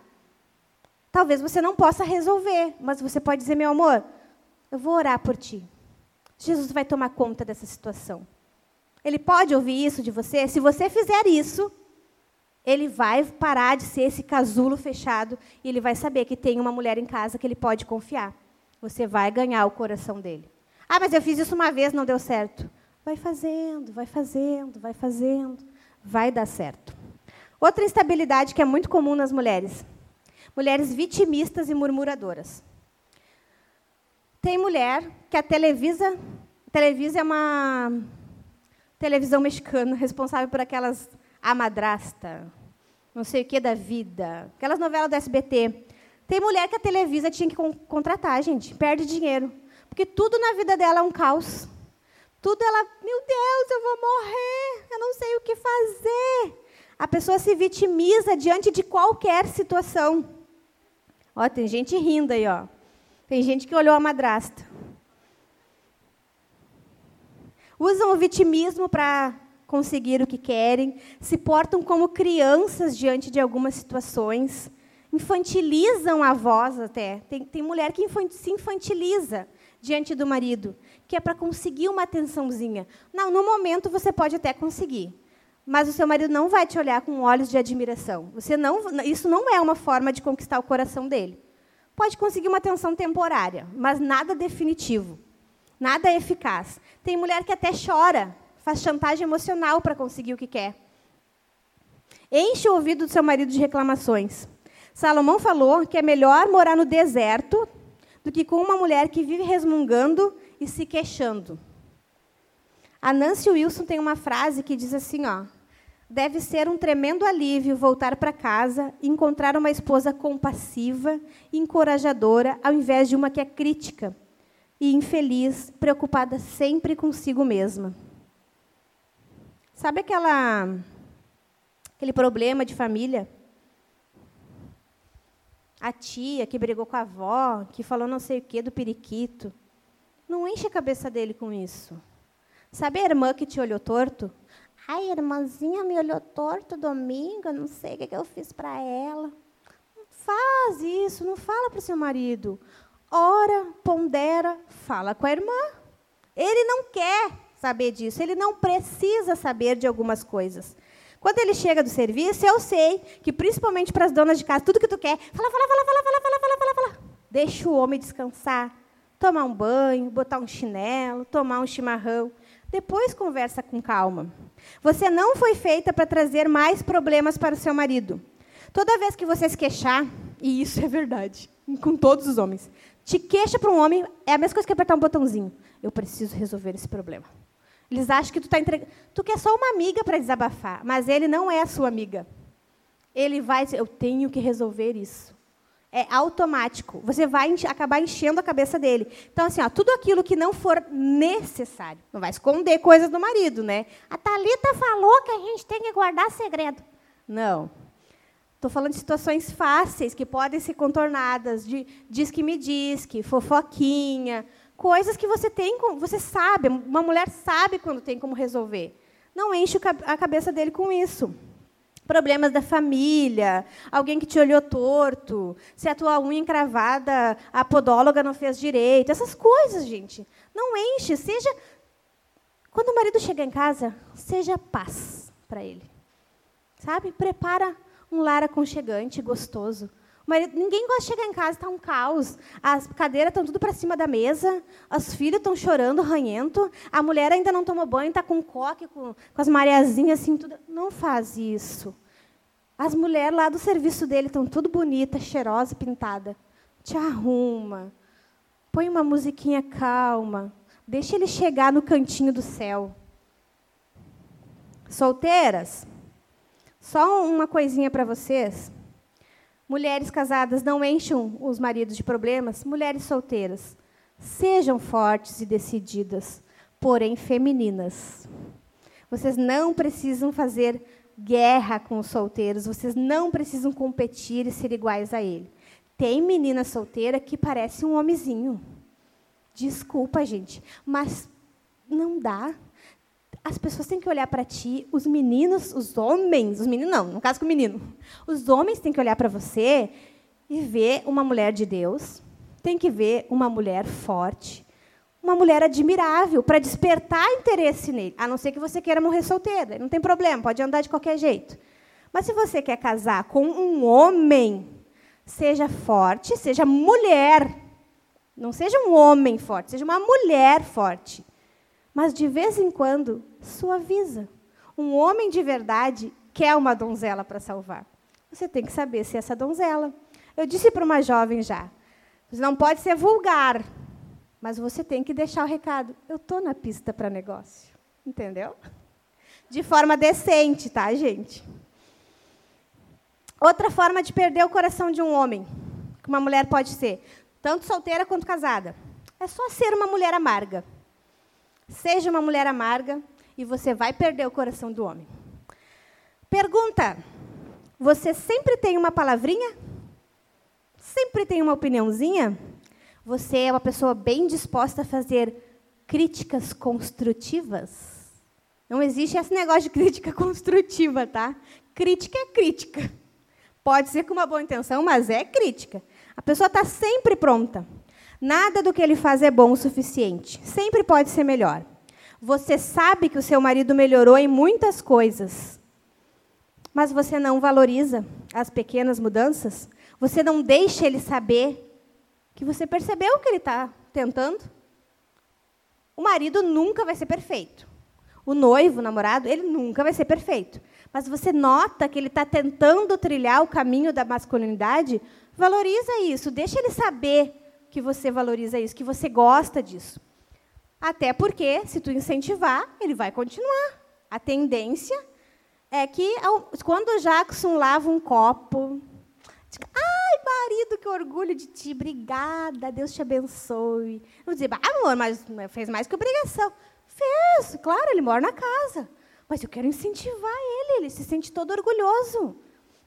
[SPEAKER 1] Talvez você não possa resolver, mas você pode dizer, meu amor, eu vou orar por ti. Jesus vai tomar conta dessa situação. Ele pode ouvir isso de você? Se você fizer isso, ele vai parar de ser esse casulo fechado e ele vai saber que tem uma mulher em casa que ele pode confiar. Você vai ganhar o coração dele. Ah, mas eu fiz isso uma vez, não deu certo. Vai fazendo, vai fazendo, vai fazendo, vai dar certo. Outra instabilidade que é muito comum nas mulheres mulheres vitimistas e murmuradoras. Tem mulher que a Televisa, Televisa é uma televisão mexicana responsável por aquelas A Madrasta, não sei o que da vida, aquelas novelas do SBT. Tem mulher que a Televisa tinha que contratar, gente, perde dinheiro, porque tudo na vida dela é um caos. Tudo ela, meu Deus, eu vou morrer, eu não sei o que fazer. A pessoa se vitimiza diante de qualquer situação. Ó, tem gente rindo aí, ó. Tem gente que olhou a madrasta. Usam o vitimismo para conseguir o que querem, se portam como crianças diante de algumas situações, infantilizam a voz até. Tem, tem mulher que se infantiliza diante do marido, que é para conseguir uma atençãozinha. Não, no momento você pode até conseguir, mas o seu marido não vai te olhar com olhos de admiração. Você não, isso não é uma forma de conquistar o coração dele. Pode conseguir uma atenção temporária, mas nada definitivo, nada eficaz. Tem mulher que até chora, faz chantagem emocional para conseguir o que quer. Enche o ouvido do seu marido de reclamações. Salomão falou que é melhor morar no deserto do que com uma mulher que vive resmungando e se queixando. A Nancy Wilson tem uma frase que diz assim, ó: Deve ser um tremendo alívio voltar para casa e encontrar uma esposa compassiva encorajadora, ao invés de uma que é crítica e infeliz, preocupada sempre consigo mesma. Sabe aquela aquele problema de família? A tia que brigou com a avó, que falou não sei o que do periquito. Não enche a cabeça dele com isso. Sabe a irmã que te olhou torto? Ai, a irmãzinha me olhou torto domingo, não sei o que, eu fiz para ela. Não faz isso, não fala para o seu marido. Ora, pondera, fala com a irmã. Ele não quer saber disso, ele não precisa saber de algumas coisas. Quando ele chega do serviço, eu sei que, principalmente para as donas de casa, tudo que tu quer, fala, fala, fala, fala, fala, fala, fala, fala, fala. Deixa o homem descansar, tomar um banho, botar um chinelo, tomar um chimarrão. Depois conversa com calma. Você não foi feita para trazer mais problemas para o seu marido. Toda vez que você se queixar, e isso é verdade, com todos os homens, te queixa para um homem, é a mesma coisa que apertar um botãozinho. Eu preciso resolver esse problema. Eles acham que tu está entregando. Tu quer só uma amiga para desabafar, mas ele não é a sua amiga. Ele vai dizer, eu tenho que resolver isso é automático. Você vai enche, acabar enchendo a cabeça dele. Então, assim, ó, tudo aquilo que não for necessário. Não vai esconder coisas do marido, né? A Talita falou que a gente tem que guardar segredo. Não. Estou falando de situações fáceis que podem ser contornadas, de diz que me diz, que fofoquinha, coisas que você tem, você sabe, uma mulher sabe quando tem como resolver. Não enche a cabeça dele com isso problemas da família, alguém que te olhou torto, se a tua unha encravada, a podóloga não fez direito, essas coisas, gente. Não enche, seja quando o marido chegar em casa, seja paz para ele. Sabe? Prepara um lar aconchegante, gostoso. Marido, ninguém gosta de chegar em casa está um caos. As cadeiras estão tudo para cima da mesa, os filhos estão chorando, ranhento, a mulher ainda não tomou banho, está com coque, com, com as mareazinhas assim, tudo. Não faz isso. As mulheres lá do serviço dele estão tudo bonita, cheirosa, pintada. Te arruma. Põe uma musiquinha calma. Deixa ele chegar no cantinho do céu. Solteiras, só uma coisinha para vocês. Mulheres casadas não enchem os maridos de problemas. Mulheres solteiras, sejam fortes e decididas, porém femininas. Vocês não precisam fazer guerra com os solteiros, vocês não precisam competir e ser iguais a ele. Tem menina solteira que parece um homenzinho. Desculpa, gente, mas não dá as pessoas têm que olhar para ti, os meninos, os homens, os meninos não, no caso com o menino, os homens têm que olhar para você e ver uma mulher de Deus, tem que ver uma mulher forte, uma mulher admirável, para despertar interesse nele, a não ser que você queira morrer solteira, não tem problema, pode andar de qualquer jeito. Mas se você quer casar com um homem, seja forte, seja mulher, não seja um homem forte, seja uma mulher forte mas de vez em quando suaviza. Um homem de verdade quer uma donzela para salvar. Você tem que saber se é essa donzela. Eu disse para uma jovem já: você não pode ser vulgar, mas você tem que deixar o recado. Eu estou na pista para negócio. Entendeu? De forma decente, tá, gente? Outra forma de perder o coração de um homem, que uma mulher pode ser, tanto solteira quanto casada, é só ser uma mulher amarga. Seja uma mulher amarga e você vai perder o coração do homem. Pergunta: você sempre tem uma palavrinha? Sempre tem uma opiniãozinha? Você é uma pessoa bem disposta a fazer críticas construtivas? Não existe esse negócio de crítica (laughs) construtiva, tá? Crítica é crítica. Pode ser com uma boa intenção, mas é crítica. A pessoa está sempre pronta. Nada do que ele faz é bom o suficiente. Sempre pode ser melhor. Você sabe que o seu marido melhorou em muitas coisas, mas você não valoriza as pequenas mudanças? Você não deixa ele saber que você percebeu que ele está tentando? O marido nunca vai ser perfeito. O noivo, o namorado, ele nunca vai ser perfeito. Mas você nota que ele está tentando trilhar o caminho da masculinidade, valoriza isso, deixa ele saber que você valoriza isso, que você gosta disso. Até porque, se tu incentivar, ele vai continuar. A tendência é que, quando o Jackson lava um copo, diga, ai, marido, que orgulho de ti, obrigada, Deus te abençoe. Não dizer, ah, amor, mas fez mais que obrigação. Fez, claro, ele mora na casa. Mas eu quero incentivar ele, ele se sente todo orgulhoso.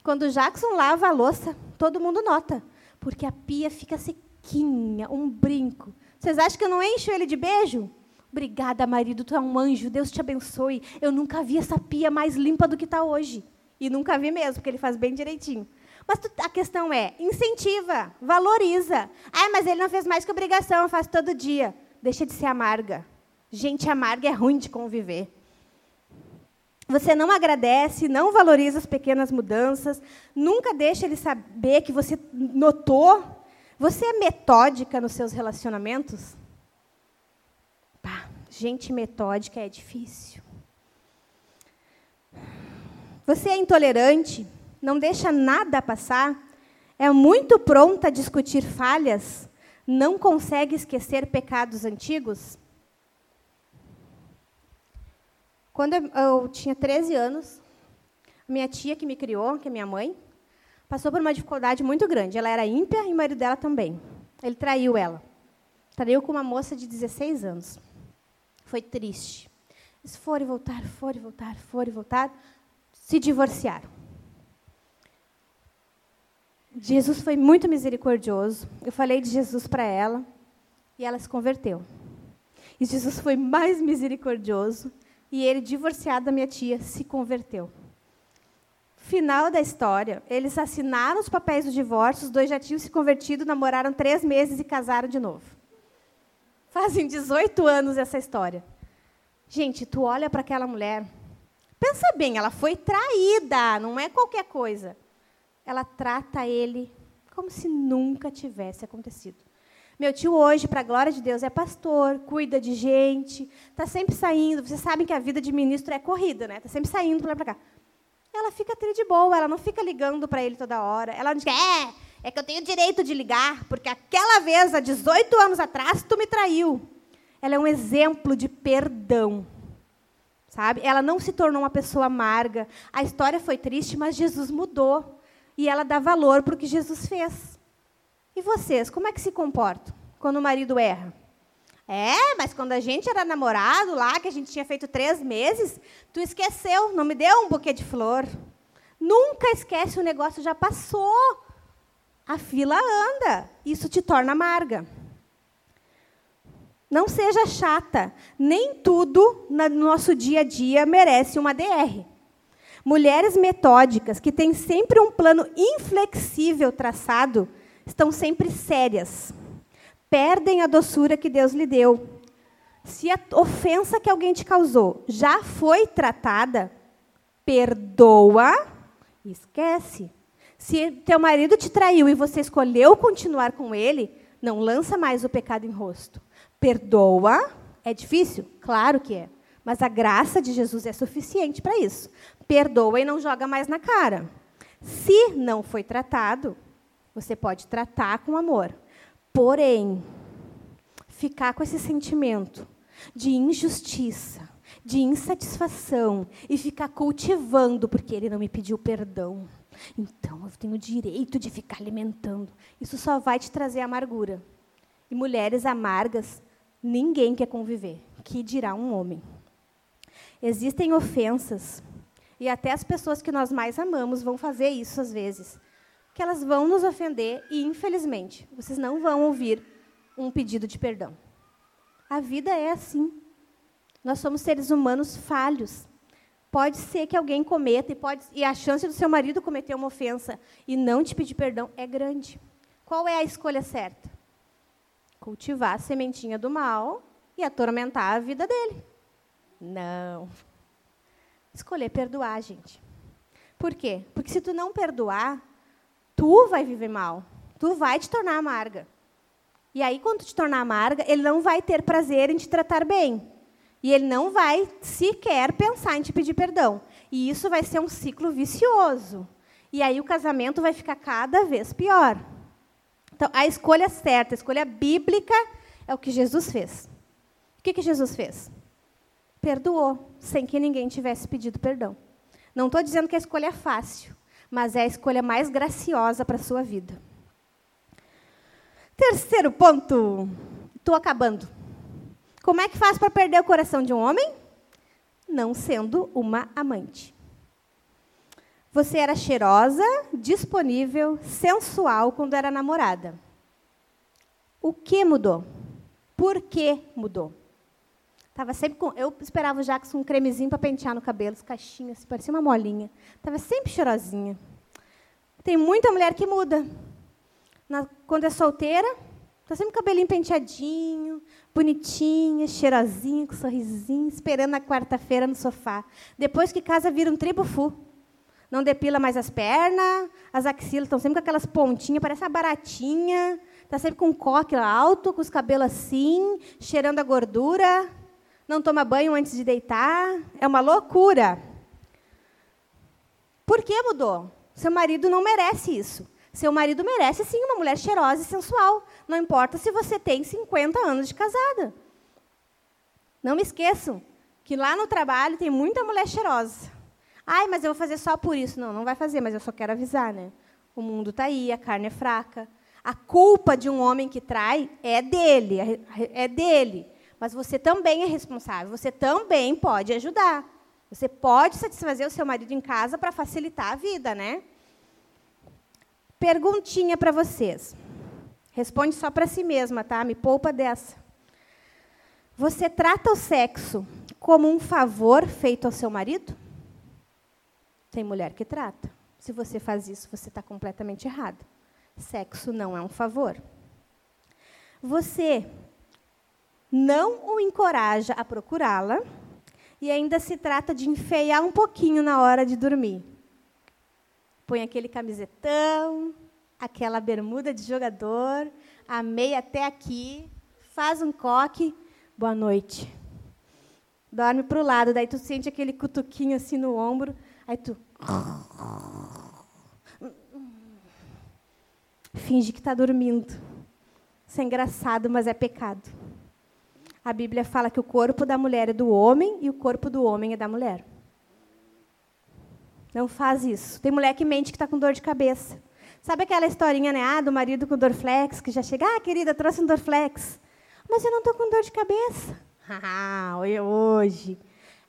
[SPEAKER 1] Quando o Jackson lava a louça, todo mundo nota, porque a pia fica sequinha, um brinco. Vocês acham que eu não encho ele de beijo? Obrigada, marido, tu é um anjo, Deus te abençoe. Eu nunca vi essa pia mais limpa do que está hoje. E nunca vi mesmo, porque ele faz bem direitinho. Mas tu, a questão é, incentiva, valoriza. Ah, mas ele não fez mais que obrigação, faz todo dia. Deixa de ser amarga. Gente amarga é ruim de conviver. Você não agradece, não valoriza as pequenas mudanças, nunca deixa ele saber que você notou. Você é metódica nos seus relacionamentos? Pá, gente metódica é difícil. Você é intolerante, não deixa nada passar, é muito pronta a discutir falhas, não consegue esquecer pecados antigos? Quando eu tinha 13 anos, minha tia que me criou, que é minha mãe, passou por uma dificuldade muito grande. Ela era ímpia e o marido dela também. Ele traiu ela. Traiu com uma moça de 16 anos. Foi triste. Eles foram e voltaram, foram e voltaram, foram e voltaram. Se divorciaram. Jesus foi muito misericordioso. Eu falei de Jesus para ela e ela se converteu. E Jesus foi mais misericordioso e ele, divorciado da minha tia, se converteu. Final da história, eles assinaram os papéis do divórcio, os dois já tinham se convertido, namoraram três meses e casaram de novo. Fazem 18 anos essa história. Gente, tu olha para aquela mulher, pensa bem, ela foi traída, não é qualquer coisa. Ela trata ele como se nunca tivesse acontecido. Meu tio hoje, para a glória de Deus, é pastor, cuida de gente, está sempre saindo. Vocês sabem que a vida de ministro é corrida, né? Está sempre saindo para lá para cá. Ela fica tri de boa, ela não fica ligando para ele toda hora. Ela diz, é, é que eu tenho direito de ligar, porque aquela vez, há 18 anos atrás, tu me traiu. Ela é um exemplo de perdão. Sabe? Ela não se tornou uma pessoa amarga. A história foi triste, mas Jesus mudou. E ela dá valor para o que Jesus fez. E vocês, como é que se comportam quando o marido erra? É, mas quando a gente era namorado lá, que a gente tinha feito três meses, tu esqueceu, não me deu um buquê de flor. Nunca esquece, o negócio já passou. A fila anda. Isso te torna amarga. Não seja chata. Nem tudo no nosso dia a dia merece uma DR. Mulheres metódicas que têm sempre um plano inflexível traçado estão sempre sérias. Perdem a doçura que Deus lhe deu. Se a ofensa que alguém te causou já foi tratada, perdoa e esquece. Se teu marido te traiu e você escolheu continuar com ele, não lança mais o pecado em rosto. Perdoa. É difícil? Claro que é. Mas a graça de Jesus é suficiente para isso. Perdoa e não joga mais na cara. Se não foi tratado, você pode tratar com amor. Porém, ficar com esse sentimento de injustiça, de insatisfação e ficar cultivando porque ele não me pediu perdão. Então eu tenho o direito de ficar alimentando. Isso só vai te trazer amargura. E mulheres amargas, ninguém quer conviver. Que dirá um homem? Existem ofensas e até as pessoas que nós mais amamos vão fazer isso às vezes que elas vão nos ofender e, infelizmente, vocês não vão ouvir um pedido de perdão. A vida é assim. Nós somos seres humanos falhos. Pode ser que alguém cometa, e, pode, e a chance do seu marido cometer uma ofensa e não te pedir perdão é grande. Qual é a escolha certa? Cultivar a sementinha do mal e atormentar a vida dele. Não. Escolher perdoar, gente. Por quê? Porque se tu não perdoar, tu vai viver mal. Tu vai te tornar amarga. E aí, quando te tornar amarga, ele não vai ter prazer em te tratar bem. E ele não vai sequer pensar em te pedir perdão. E isso vai ser um ciclo vicioso. E aí o casamento vai ficar cada vez pior. Então, a escolha certa, a escolha bíblica, é o que Jesus fez. O que, que Jesus fez? Perdoou, sem que ninguém tivesse pedido perdão. Não estou dizendo que a escolha é fácil, mas é a escolha mais graciosa para a sua vida. Terceiro ponto. Estou acabando. Como é que faz para perder o coração de um homem? Não sendo uma amante. Você era cheirosa, disponível, sensual quando era namorada. O que mudou? Por que mudou? Tava sempre com, eu esperava o Jackson um cremezinho para pentear no cabelo, as caixinhas, assim, parecia uma molinha. Tava sempre cheirosinha. Tem muita mulher que muda. Na, quando é solteira, Está sempre com o cabelinho penteadinho, bonitinha, cheirosinha, com um sorrisinho, esperando a quarta-feira no sofá. Depois que casa, vira um tribufu. Não depila mais as pernas, as axilas estão sempre com aquelas pontinhas, parece uma baratinha. Está sempre com um coque alto, com os cabelos assim, cheirando a gordura. Não toma banho antes de deitar. É uma loucura. Por que mudou? Seu marido não merece isso. Seu marido merece, sim, uma mulher cheirosa e sensual. Não importa se você tem 50 anos de casada. Não me esqueçam que lá no trabalho tem muita mulher cheirosa. Ai, mas eu vou fazer só por isso. Não, não vai fazer, mas eu só quero avisar, né? O mundo está aí, a carne é fraca. A culpa de um homem que trai é dele, é dele. Mas você também é responsável, você também pode ajudar. Você pode satisfazer o seu marido em casa para facilitar a vida, né? Perguntinha para vocês. Responde só para si mesma, tá? Me poupa dessa. Você trata o sexo como um favor feito ao seu marido? Tem mulher que trata. Se você faz isso, você está completamente errado. Sexo não é um favor. Você não o encoraja a procurá-la e ainda se trata de enfeiar um pouquinho na hora de dormir põe aquele camisetão, aquela bermuda de jogador, a meia até aqui, faz um coque, boa noite. Dorme para o lado, daí tu sente aquele cutuquinho assim no ombro, aí tu finge que está dormindo. Isso é engraçado, mas é pecado. A Bíblia fala que o corpo da mulher é do homem e o corpo do homem é da mulher. Não faz isso. Tem mulher que mente que está com dor de cabeça. Sabe aquela historinha, né? Ah, do marido com Dorflex, que já chega, ah, querida, trouxe um Dorflex. Mas eu não estou com dor de cabeça. (laughs) Ah, hoje.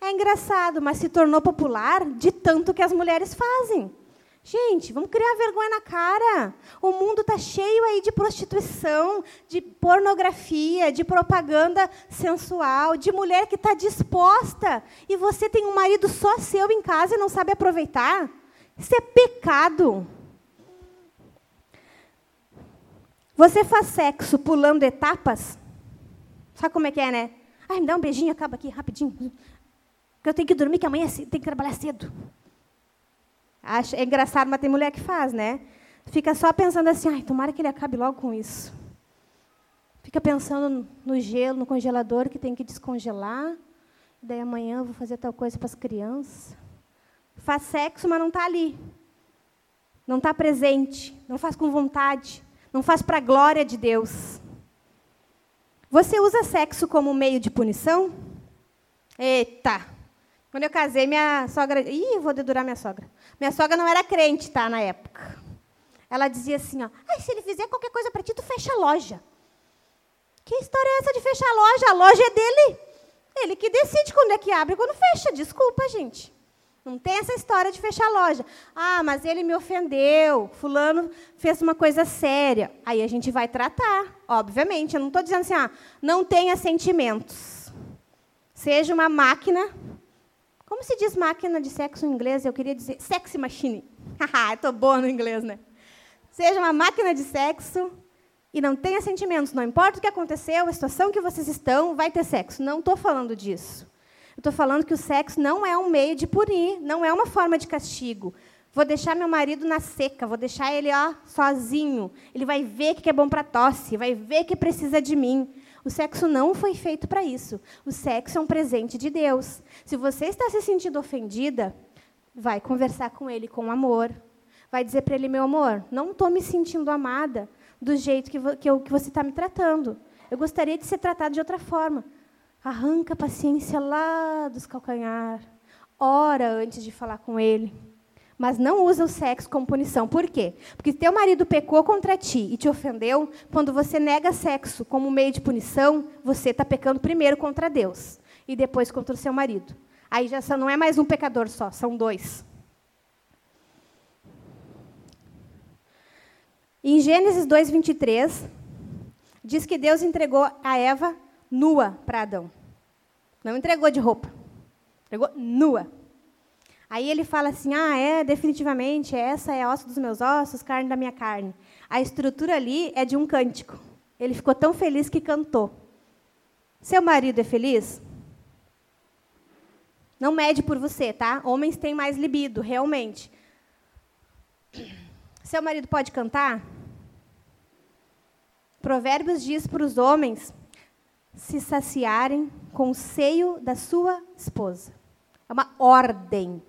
[SPEAKER 1] É engraçado, mas se tornou popular de tanto que as mulheres fazem. Gente, vamos criar vergonha na cara. O mundo está cheio aí de prostituição, de pornografia, de propaganda sensual, de mulher que está disposta. E você tem um marido só seu em casa e não sabe aproveitar? Isso é pecado. Você faz sexo pulando etapas? Sabe como é que é, né? Ai, me dá um beijinho, acaba aqui rapidinho. Eu tenho que dormir, que amanhã tem que trabalhar cedo. Acho, é engraçado, mas tem mulher que faz, né? Fica só pensando assim, ai, tomara que ele acabe logo com isso. Fica pensando no gelo, no congelador, que tem que descongelar. Daí amanhã eu vou fazer tal coisa para as crianças. Faz sexo, mas não está ali. Não está presente. Não faz com vontade. Não faz para a glória de Deus. Você usa sexo como meio de punição? Eita! Quando eu casei, minha sogra. Ih, vou dedurar minha sogra. Minha sogra não era crente, tá, na época. Ela dizia assim: ó, se ele fizer qualquer coisa para ti, tu fecha a loja. Que história é essa de fechar a loja? A loja é dele. Ele que decide quando é que abre e quando fecha. Desculpa, gente. Não tem essa história de fechar a loja. Ah, mas ele me ofendeu. Fulano fez uma coisa séria. Aí a gente vai tratar, obviamente. Eu não estou dizendo assim, ah, não tenha sentimentos. Seja uma máquina Como se diz máquina de sexo em inglês? Eu queria dizer sex machine. (laughs) Haha, estou boa no inglês, né? Seja uma máquina de sexo e não tenha sentimentos. Não importa o que aconteceu, a situação que vocês estão, vai ter sexo. Não estou falando disso. Eu estou falando que o sexo não é um meio de punir, não é uma forma de castigo. Vou deixar meu marido na seca, vou deixar ele ó, sozinho. Ele vai ver que é bom para tosse, vai ver que precisa de mim. O sexo não foi feito para isso. O sexo é um presente de Deus. Se você está se sentindo ofendida, vai conversar com ele com amor. Vai dizer para ele, meu amor, não estou me sentindo amada do jeito que, que, eu, que você está me tratando. Eu gostaria de ser tratada de outra forma. Arranca a paciência lá dos calcanhar. Ora antes de falar com ele. Mas não usa o sexo como punição. Por quê? Porque teu marido pecou contra ti e te ofendeu, quando você nega sexo como meio de punição, você está pecando primeiro contra Deus e depois contra o seu marido. Aí já não é mais um pecador só, são dois. Em Gênesis 2:23 diz que Deus entregou a Eva nua para Adão. Não entregou de roupa. Entregou nua. Aí ele fala assim: ah, é, definitivamente, essa é osso dos meus ossos, carne da minha carne. A estrutura ali é de um cântico. Ele ficou tão feliz que cantou. Seu marido é feliz? Não mede por você, tá? Homens têm mais libido, realmente. Seu marido pode cantar? Provérbios diz para os homens se saciarem com o seio da sua esposa. É uma ordem.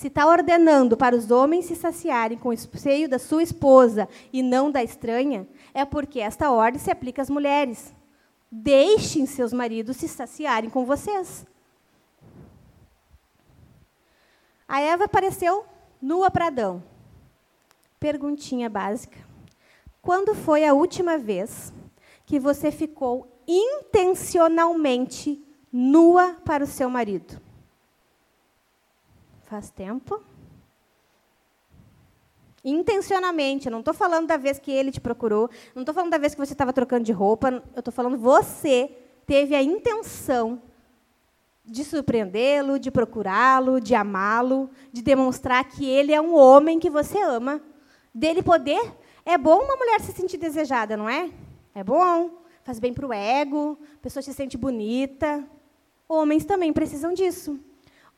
[SPEAKER 1] Se está ordenando para os homens se saciarem com o seio da sua esposa e não da estranha, é porque esta ordem se aplica às mulheres. Deixem seus maridos se saciarem com vocês. A Eva apareceu nua para Adão. Perguntinha básica. Quando foi a última vez que você ficou intencionalmente nua para o seu marido? Faz tempo? Intencionalmente, eu não estou falando da vez que ele te procurou, não estou falando da vez que você estava trocando de roupa, eu estou falando você teve a intenção de surpreendê-lo, de procurá-lo, de amá-lo, de demonstrar que ele é um homem que você ama, dele poder. É bom uma mulher se sentir desejada, não é? É bom, faz bem para o ego, a pessoa se sente bonita. Homens também precisam disso.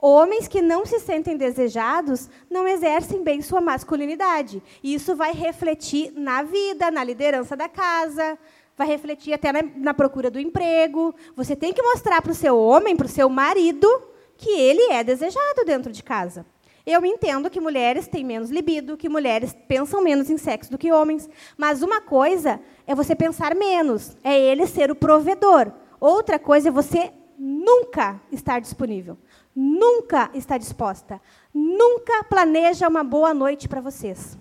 [SPEAKER 1] Homens que não se sentem desejados não exercem bem sua masculinidade. E isso vai refletir na vida, na liderança da casa, vai refletir até na, na procura do emprego. Você tem que mostrar para o seu homem, para o seu marido, que ele é desejado dentro de casa. Eu entendo que mulheres têm menos libido, que mulheres pensam menos em sexo do que homens, mas uma coisa é você pensar menos, é ele ser o provedor. Outra coisa é você nunca estar disponível nunca está disposta, nunca planeja uma boa noite para vocês.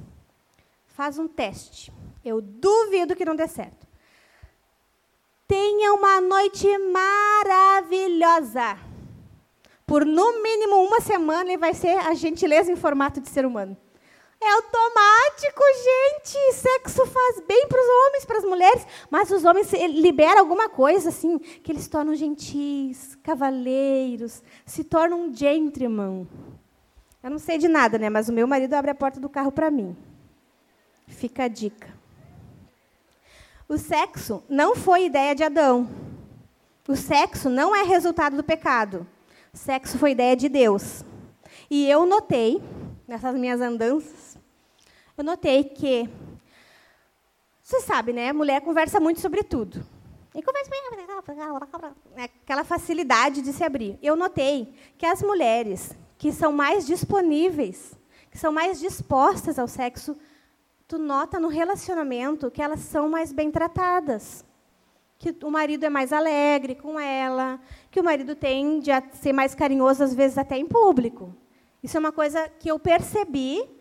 [SPEAKER 1] Faz um teste. Eu duvido que não dê certo. Tenha uma noite maravilhosa. Por no mínimo uma semana e vai ser a gentileza em formato de ser humano. É automático, gente. Sexo faz bem para os homens, para as mulheres, mas os homens liberam alguma coisa assim, que eles tornam gentis, cavaleiros, se tornam gentleman. Eu não sei de nada, né? Mas o meu marido abre a porta do carro para mim. Fica a dica. O sexo não foi ideia de Adão. O sexo não é resultado do pecado. O sexo foi ideia de Deus. E eu notei, nessas minhas andanças, eu notei que, você sabe, né? A mulher conversa muito sobre tudo. E conversa aquela facilidade de se abrir. Eu notei que as mulheres que são mais disponíveis, que são mais dispostas ao sexo, tu nota no relacionamento que elas são mais bem tratadas. Que o marido é mais alegre com ela, que o marido tende a ser mais carinhoso, às vezes até em público. Isso é uma coisa que eu percebi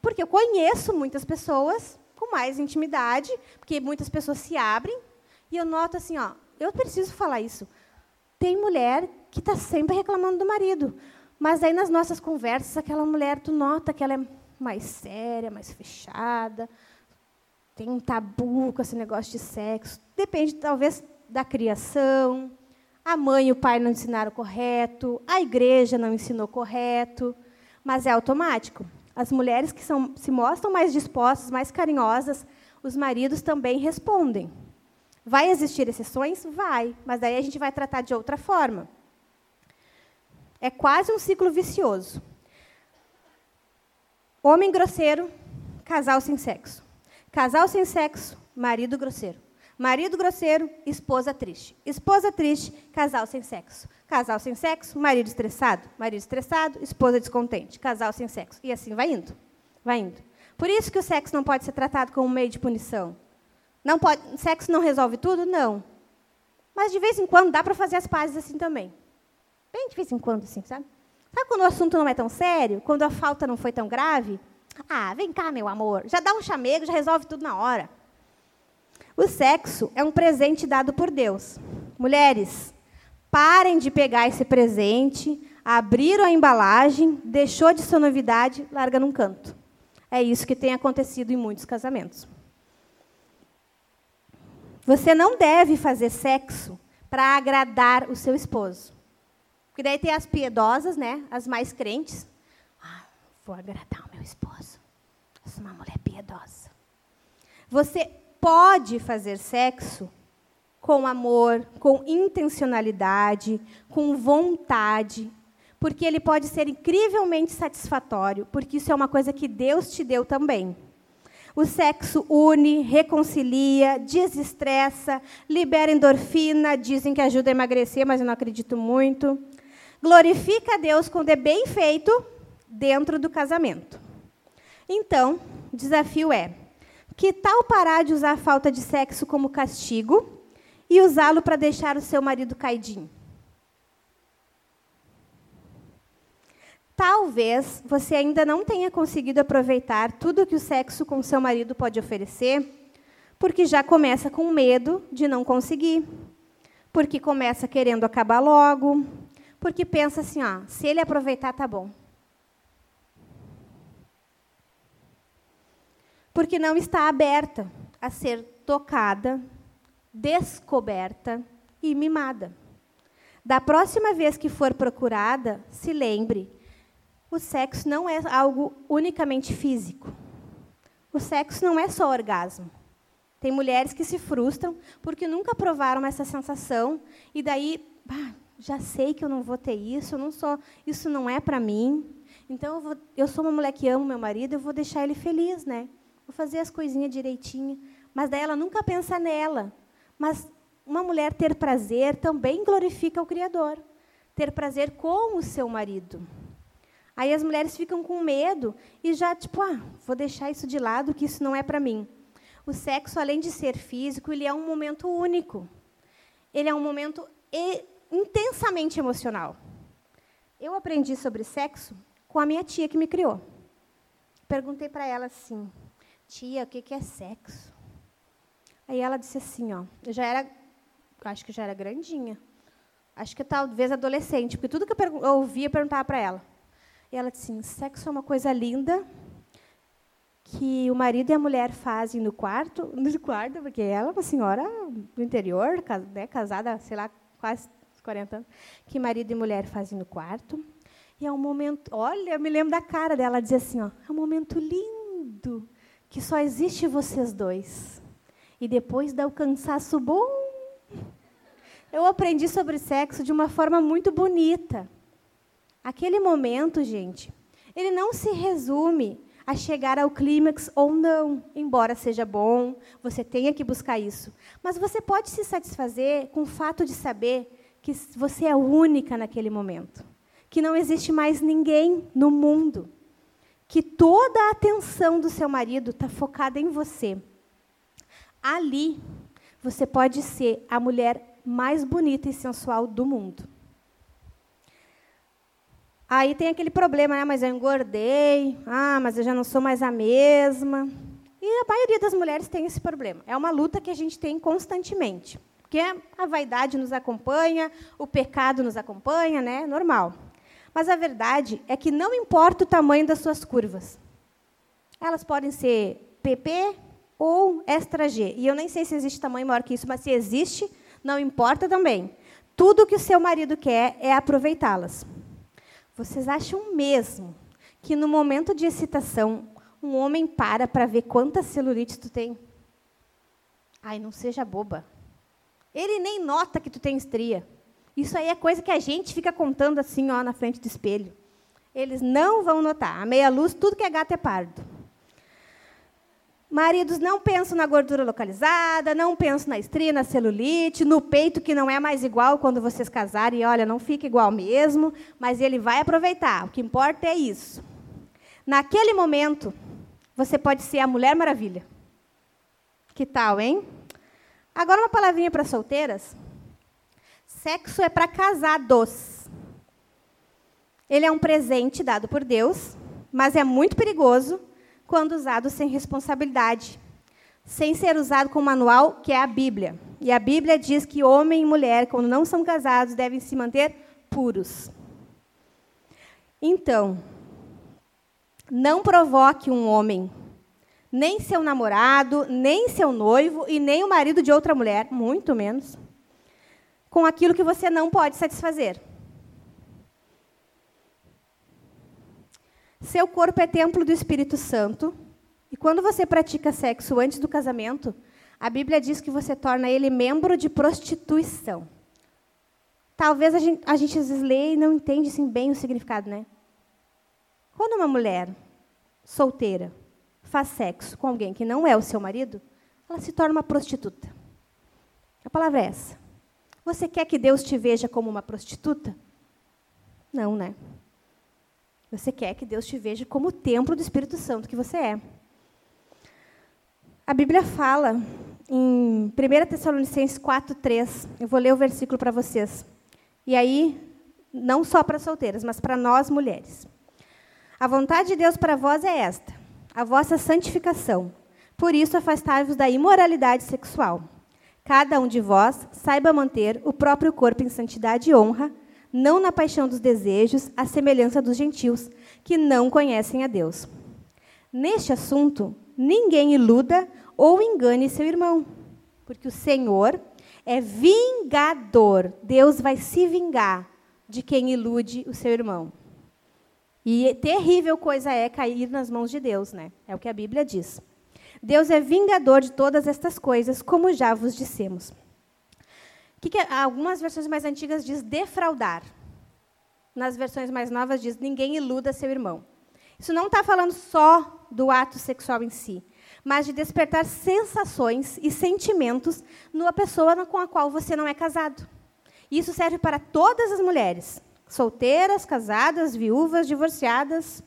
[SPEAKER 1] porque eu conheço muitas pessoas com mais intimidade, porque muitas pessoas se abrem, e eu noto assim, ó, eu preciso falar isso. Tem mulher que está sempre reclamando do marido, mas aí nas nossas conversas, aquela mulher, tu nota que ela é mais séria, mais fechada, tem um tabu com esse negócio de sexo. Depende, talvez, da criação. a mãe e o pai não ensinaram correto, a igreja não ensinou correto, mas é automático. As mulheres que são, se mostram mais dispostas, mais carinhosas, os maridos também respondem. Vai existir exceções? Vai, mas daí a gente vai tratar de outra forma. É quase um ciclo vicioso. Homem grosseiro, casal sem sexo. Casal sem sexo, marido grosseiro. Marido grosseiro, esposa triste. Esposa triste, casal sem sexo. Casal sem sexo, marido estressado. Marido estressado, esposa descontente. Casal sem sexo. E assim vai indo. Vai indo. Por isso que o sexo não pode ser tratado como um meio de punição. Não pode, sexo não resolve tudo? Não. Mas de vez em quando dá para fazer as pazes assim também. Bem de vez em quando, assim, sabe? Sabe quando o assunto não é tão sério? Quando a falta não foi tão grave? Ah, vem cá, meu amor. Já dá um chamego, já resolve tudo na hora. O sexo é um presente dado por Deus. Mulheres, parem de pegar esse presente, abriram a embalagem, deixou de ser novidade, larga num canto. É isso que tem acontecido em muitos casamentos. Você não deve fazer sexo para agradar o seu esposo. Porque daí tem as piedosas, né? As mais crentes. Ah, vou agradar o meu esposo. Eu sou uma mulher piedosa. Você pode fazer sexo com amor, com intencionalidade, com vontade, porque ele pode ser incrivelmente satisfatório, porque isso é uma coisa que Deus te deu também. O sexo une, reconcilia, desestressa, libera endorfina, dizem que ajuda a emagrecer, mas eu não acredito muito. Glorifica a Deus quando é bem feito dentro do casamento. Então, o desafio é: que tal parar de usar a falta de sexo como castigo e usá-lo para deixar o seu marido caidinho? Talvez você ainda não tenha conseguido aproveitar tudo que o sexo com seu marido pode oferecer, porque já começa com medo de não conseguir, porque começa querendo acabar logo, porque pensa assim, ó, se ele aproveitar tá bom. Porque não está aberta a ser tocada, descoberta e mimada. Da próxima vez que for procurada, se lembre: o sexo não é algo unicamente físico. O sexo não é só orgasmo. Tem mulheres que se frustram porque nunca provaram essa sensação e daí, bah, já sei que eu não vou ter isso, não sou, isso não é para mim. Então eu, vou, eu sou uma mulher que amo meu marido, eu vou deixar ele feliz, né? Vou fazer as coisinhas direitinho. Mas daí ela nunca pensa nela. Mas uma mulher ter prazer também glorifica o Criador. Ter prazer com o seu marido. Aí as mulheres ficam com medo e já, tipo, ah, vou deixar isso de lado, que isso não é para mim. O sexo, além de ser físico, ele é um momento único. Ele é um momento intensamente emocional. Eu aprendi sobre sexo com a minha tia que me criou. Perguntei para ela assim: tia, o que, que é sexo? Aí ela disse assim, ó, eu já era, acho que já era grandinha, acho que talvez adolescente, porque tudo que eu, eu ouvia eu perguntava para ela. E ela disse assim, sexo é uma coisa linda que o marido e a mulher fazem no quarto, (laughs) no quarto, porque ela é uma senhora do interior, né, casada, sei lá, quase 40 anos, que marido e mulher fazem no quarto. E é um momento, olha, eu me lembro da cara dela, ela dizia assim, ó, é um momento lindo que só existe vocês dois. E depois dá o cansaço bom. Eu aprendi sobre sexo de uma forma muito bonita. Aquele momento, gente, ele não se resume a chegar ao clímax ou não, embora seja bom, você tenha que buscar isso. Mas você pode se satisfazer com o fato de saber que você é única naquele momento, que não existe mais ninguém no mundo que toda a atenção do seu marido está focada em você. Ali, você pode ser a mulher mais bonita e sensual do mundo. Aí tem aquele problema, né? Mas eu engordei, ah, mas eu já não sou mais a mesma. E a maioria das mulheres tem esse problema. É uma luta que a gente tem constantemente. Porque a vaidade nos acompanha, o pecado nos acompanha, né? Normal. Mas a verdade é que não importa o tamanho das suas curvas. Elas podem ser PP ou extra G. E eu nem sei se existe tamanho maior que isso, mas se existe, não importa também. tudo que o seu marido quer é aproveitá-las. Vocês acham mesmo que no momento de excitação um homem para para ver quantas celulites tu tem? Ai, não seja boba. Ele nem nota que tu tem estria. Isso aí é coisa que a gente fica contando assim, ó, na frente do espelho. Eles não vão notar. A meia luz, tudo que é gato é pardo. Maridos não pensam na gordura localizada, não pensam na estria, na celulite, no peito que não é mais igual quando vocês casarem. Olha, não fica igual mesmo, mas ele vai aproveitar. O que importa é isso. Naquele momento, você pode ser a Mulher Maravilha. Que tal, hein? Agora uma palavrinha para solteiras. Sexo é para casados. Ele é um presente dado por Deus, mas é muito perigoso quando usado sem responsabilidade, sem ser usado com manual, que é a Bíblia. E a Bíblia diz que homem e mulher, quando não são casados, devem se manter puros. Então, não provoque um homem, nem seu namorado, nem seu noivo e nem o marido de outra mulher, muito menos, com aquilo que você não pode satisfazer. Seu corpo é templo do Espírito Santo. E quando você pratica sexo antes do casamento, a Bíblia diz que você torna ele membro de prostituição. Talvez a gente, a gente às vezes lê e não entende assim, bem o significado, né? Quando uma mulher solteira faz sexo com alguém que não é o seu marido, ela se torna uma prostituta. A palavra é essa. Você quer que Deus te veja como uma prostituta? Não, né? Você quer que Deus te veja como o templo do Espírito Santo que você é. A Bíblia fala em 1 Tessalonicenses 4:3. Eu vou ler o versículo para vocês. E aí, não só para solteiras, mas para nós mulheres. A vontade de Deus para vós é esta: a vossa santificação. Por isso afastai-vos da imoralidade sexual. Cada um de vós saiba manter o próprio corpo em santidade e honra, não na paixão dos desejos, à semelhança dos gentios, que não conhecem a Deus. Neste assunto, ninguém iluda ou engane seu irmão, porque o Senhor é vingador. Deus vai se vingar de quem ilude o seu irmão. E terrível coisa é cair nas mãos de Deus, né? É o que a Bíblia diz. Deus é vingador de todas estas coisas, como já vos dissemos. Que que, é? algumas versões mais antigas diz defraudar. Nas versões mais novas diz ninguém iluda seu irmão. Isso não está falando só do ato sexual em si, mas de despertar sensações e sentimentos numa pessoa com a qual você não é casado. Isso serve para todas as mulheres, solteiras, casadas, viúvas, divorciadas,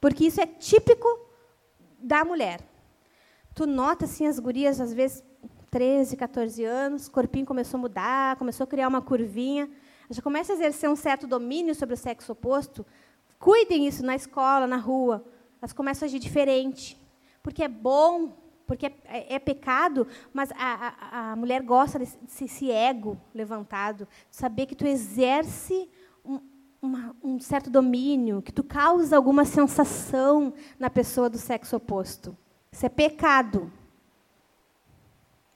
[SPEAKER 1] porque isso é típico da mulher. Tu nota assim as gurias às vezes 13, 14 anos, o corpinho começou a mudar, começou a criar uma curvinha, já começa a exercer um certo domínio sobre o sexo oposto. Cuidem isso na escola, na rua. Elas começam a agir diferente. Porque é bom, porque é, é, pecado, mas a, a, a, mulher gosta desse, desse ego levantado, de saber que tu exerce um, uma, um certo domínio, que tu causa alguma sensação na pessoa do sexo oposto. Isso é pecado.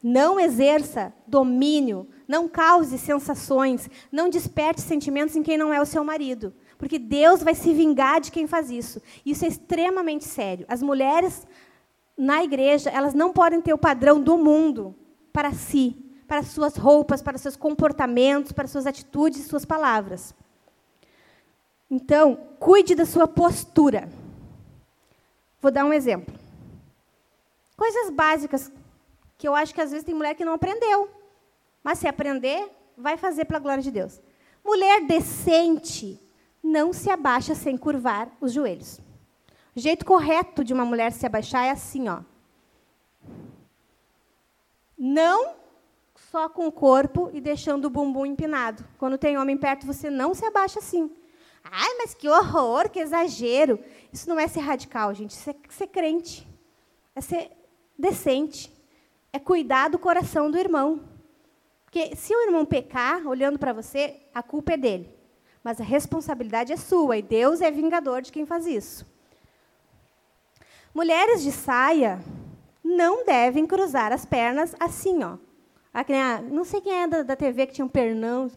[SPEAKER 1] Não exerça domínio, não cause sensações, não desperte sentimentos em quem não é o seu marido. Porque Deus vai se vingar de quem faz isso. Isso é extremamente sério. As mulheres na igreja, elas não podem ter o padrão do mundo para si, para suas roupas, para seus comportamentos, para suas atitudes e suas palavras. Então, cuide da sua postura. Vou dar um exemplo. Coisas básicas que eu acho que às vezes tem mulher que não aprendeu. Mas se aprender, vai fazer para a glória de Deus. Mulher decente não se abaixa sem curvar os joelhos. O jeito correto de uma mulher se abaixar é assim, ó. Não só com o corpo e deixando o bumbum empinado. Quando tem homem perto, você não se abaixa assim. Ai, mas que horror, que exagero. Isso não é ser radical, gente. Isso é ser crente. É ser decente é cuidar do coração do irmão. Porque se o irmão pecar, olhando para você, a culpa é dele. Mas a responsabilidade é sua, e Deus é vingador de quem faz isso. Mulheres de saia não devem cruzar as pernas assim, ó. Não sei quem é da, da TV que tinha um pernão.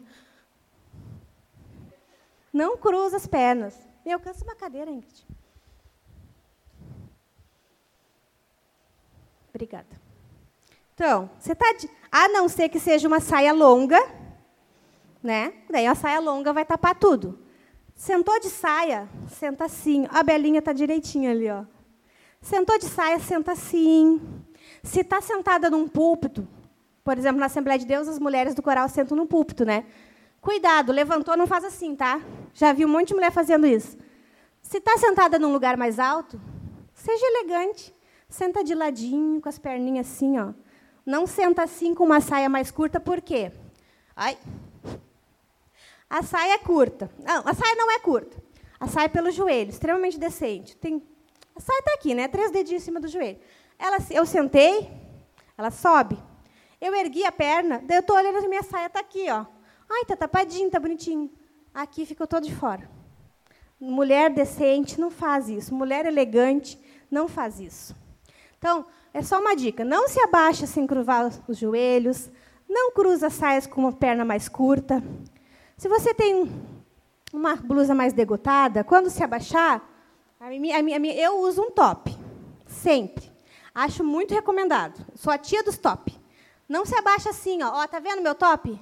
[SPEAKER 1] Não cruza as pernas. Me alcança uma cadeira, Ingrid. Obrigada. Então, você está. De... A não ser que seja uma saia longa, né? Daí a saia longa vai tapar tudo. Sentou de saia, senta assim. A Belinha está direitinho ali, ó. Sentou de saia, senta assim. Se está sentada num púlpito, por exemplo, na Assembleia de Deus, as mulheres do coral sentam no púlpito, né? Cuidado, levantou, não faz assim, tá? Já vi um monte de mulher fazendo isso. Se está sentada num lugar mais alto, seja elegante. Senta de ladinho, com as perninhas assim, ó. Não senta assim com uma saia mais curta, por quê? Ai. A saia é curta. Não, a saia não é curta. A saia é pelo joelho, extremamente decente. Tem... A saia está aqui, né? Três dedinhos em cima do joelho. Ela, eu sentei, ela sobe. Eu ergui a perna, daí eu estou olhando a minha saia está aqui, ó. Ai, tá tapadinho, tá bonitinho. Aqui ficou todo de fora. Mulher decente não faz isso. Mulher elegante não faz isso. Então, é só uma dica. Não se abaixa sem curvar os joelhos. Não cruza saias com uma perna mais curta. Se você tem uma blusa mais degotada, quando se abaixar, a minha, a minha, eu uso um top. Sempre. Acho muito recomendado. Sou a tia dos top. Não se abaixa assim, ó. ó tá vendo meu top?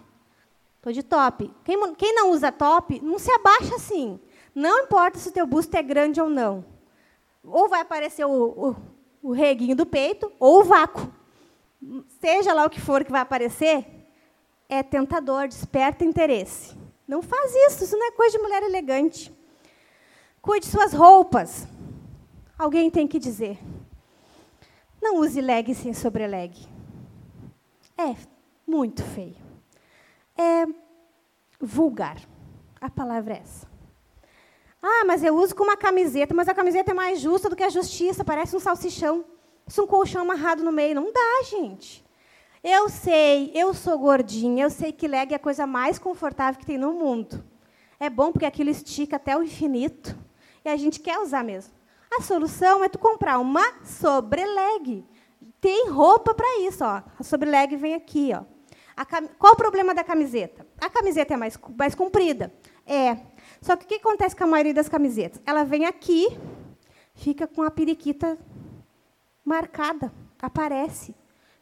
[SPEAKER 1] Estou de top. Quem, quem, não usa top, não se abaixa assim. Não importa se o teu busto é grande ou não. Ou vai aparecer o, o, o reguinho do peito, ou o vácuo. Seja lá o que for que vai aparecer, é tentador, desperta interesse. Não faz isso, isso não é coisa de mulher elegante. Cuide suas roupas. Alguém tem que dizer. Não use leg sem sobreleg. É muito feio é vulgar. A palavra é essa. Ah, mas eu uso com uma camiseta, mas a camiseta é mais justa do que a justiça, parece um salsichão. Isso é um colchão amarrado no meio. Não dá, gente. Eu sei, eu sou gordinha, eu sei que leg é a coisa mais confortável que tem no mundo. É bom porque aquilo estica até o infinito. E a gente quer usar mesmo. A solução é tu comprar uma sobreleg. Tem roupa para isso, ó. A sobreleg vem aqui, ó. Cam... Qual o problema da camiseta? A camiseta é mais, mais comprida. É. Só que o que acontece com a maioria das camisetas? Ela vem aqui, fica com a periquita marcada, aparece,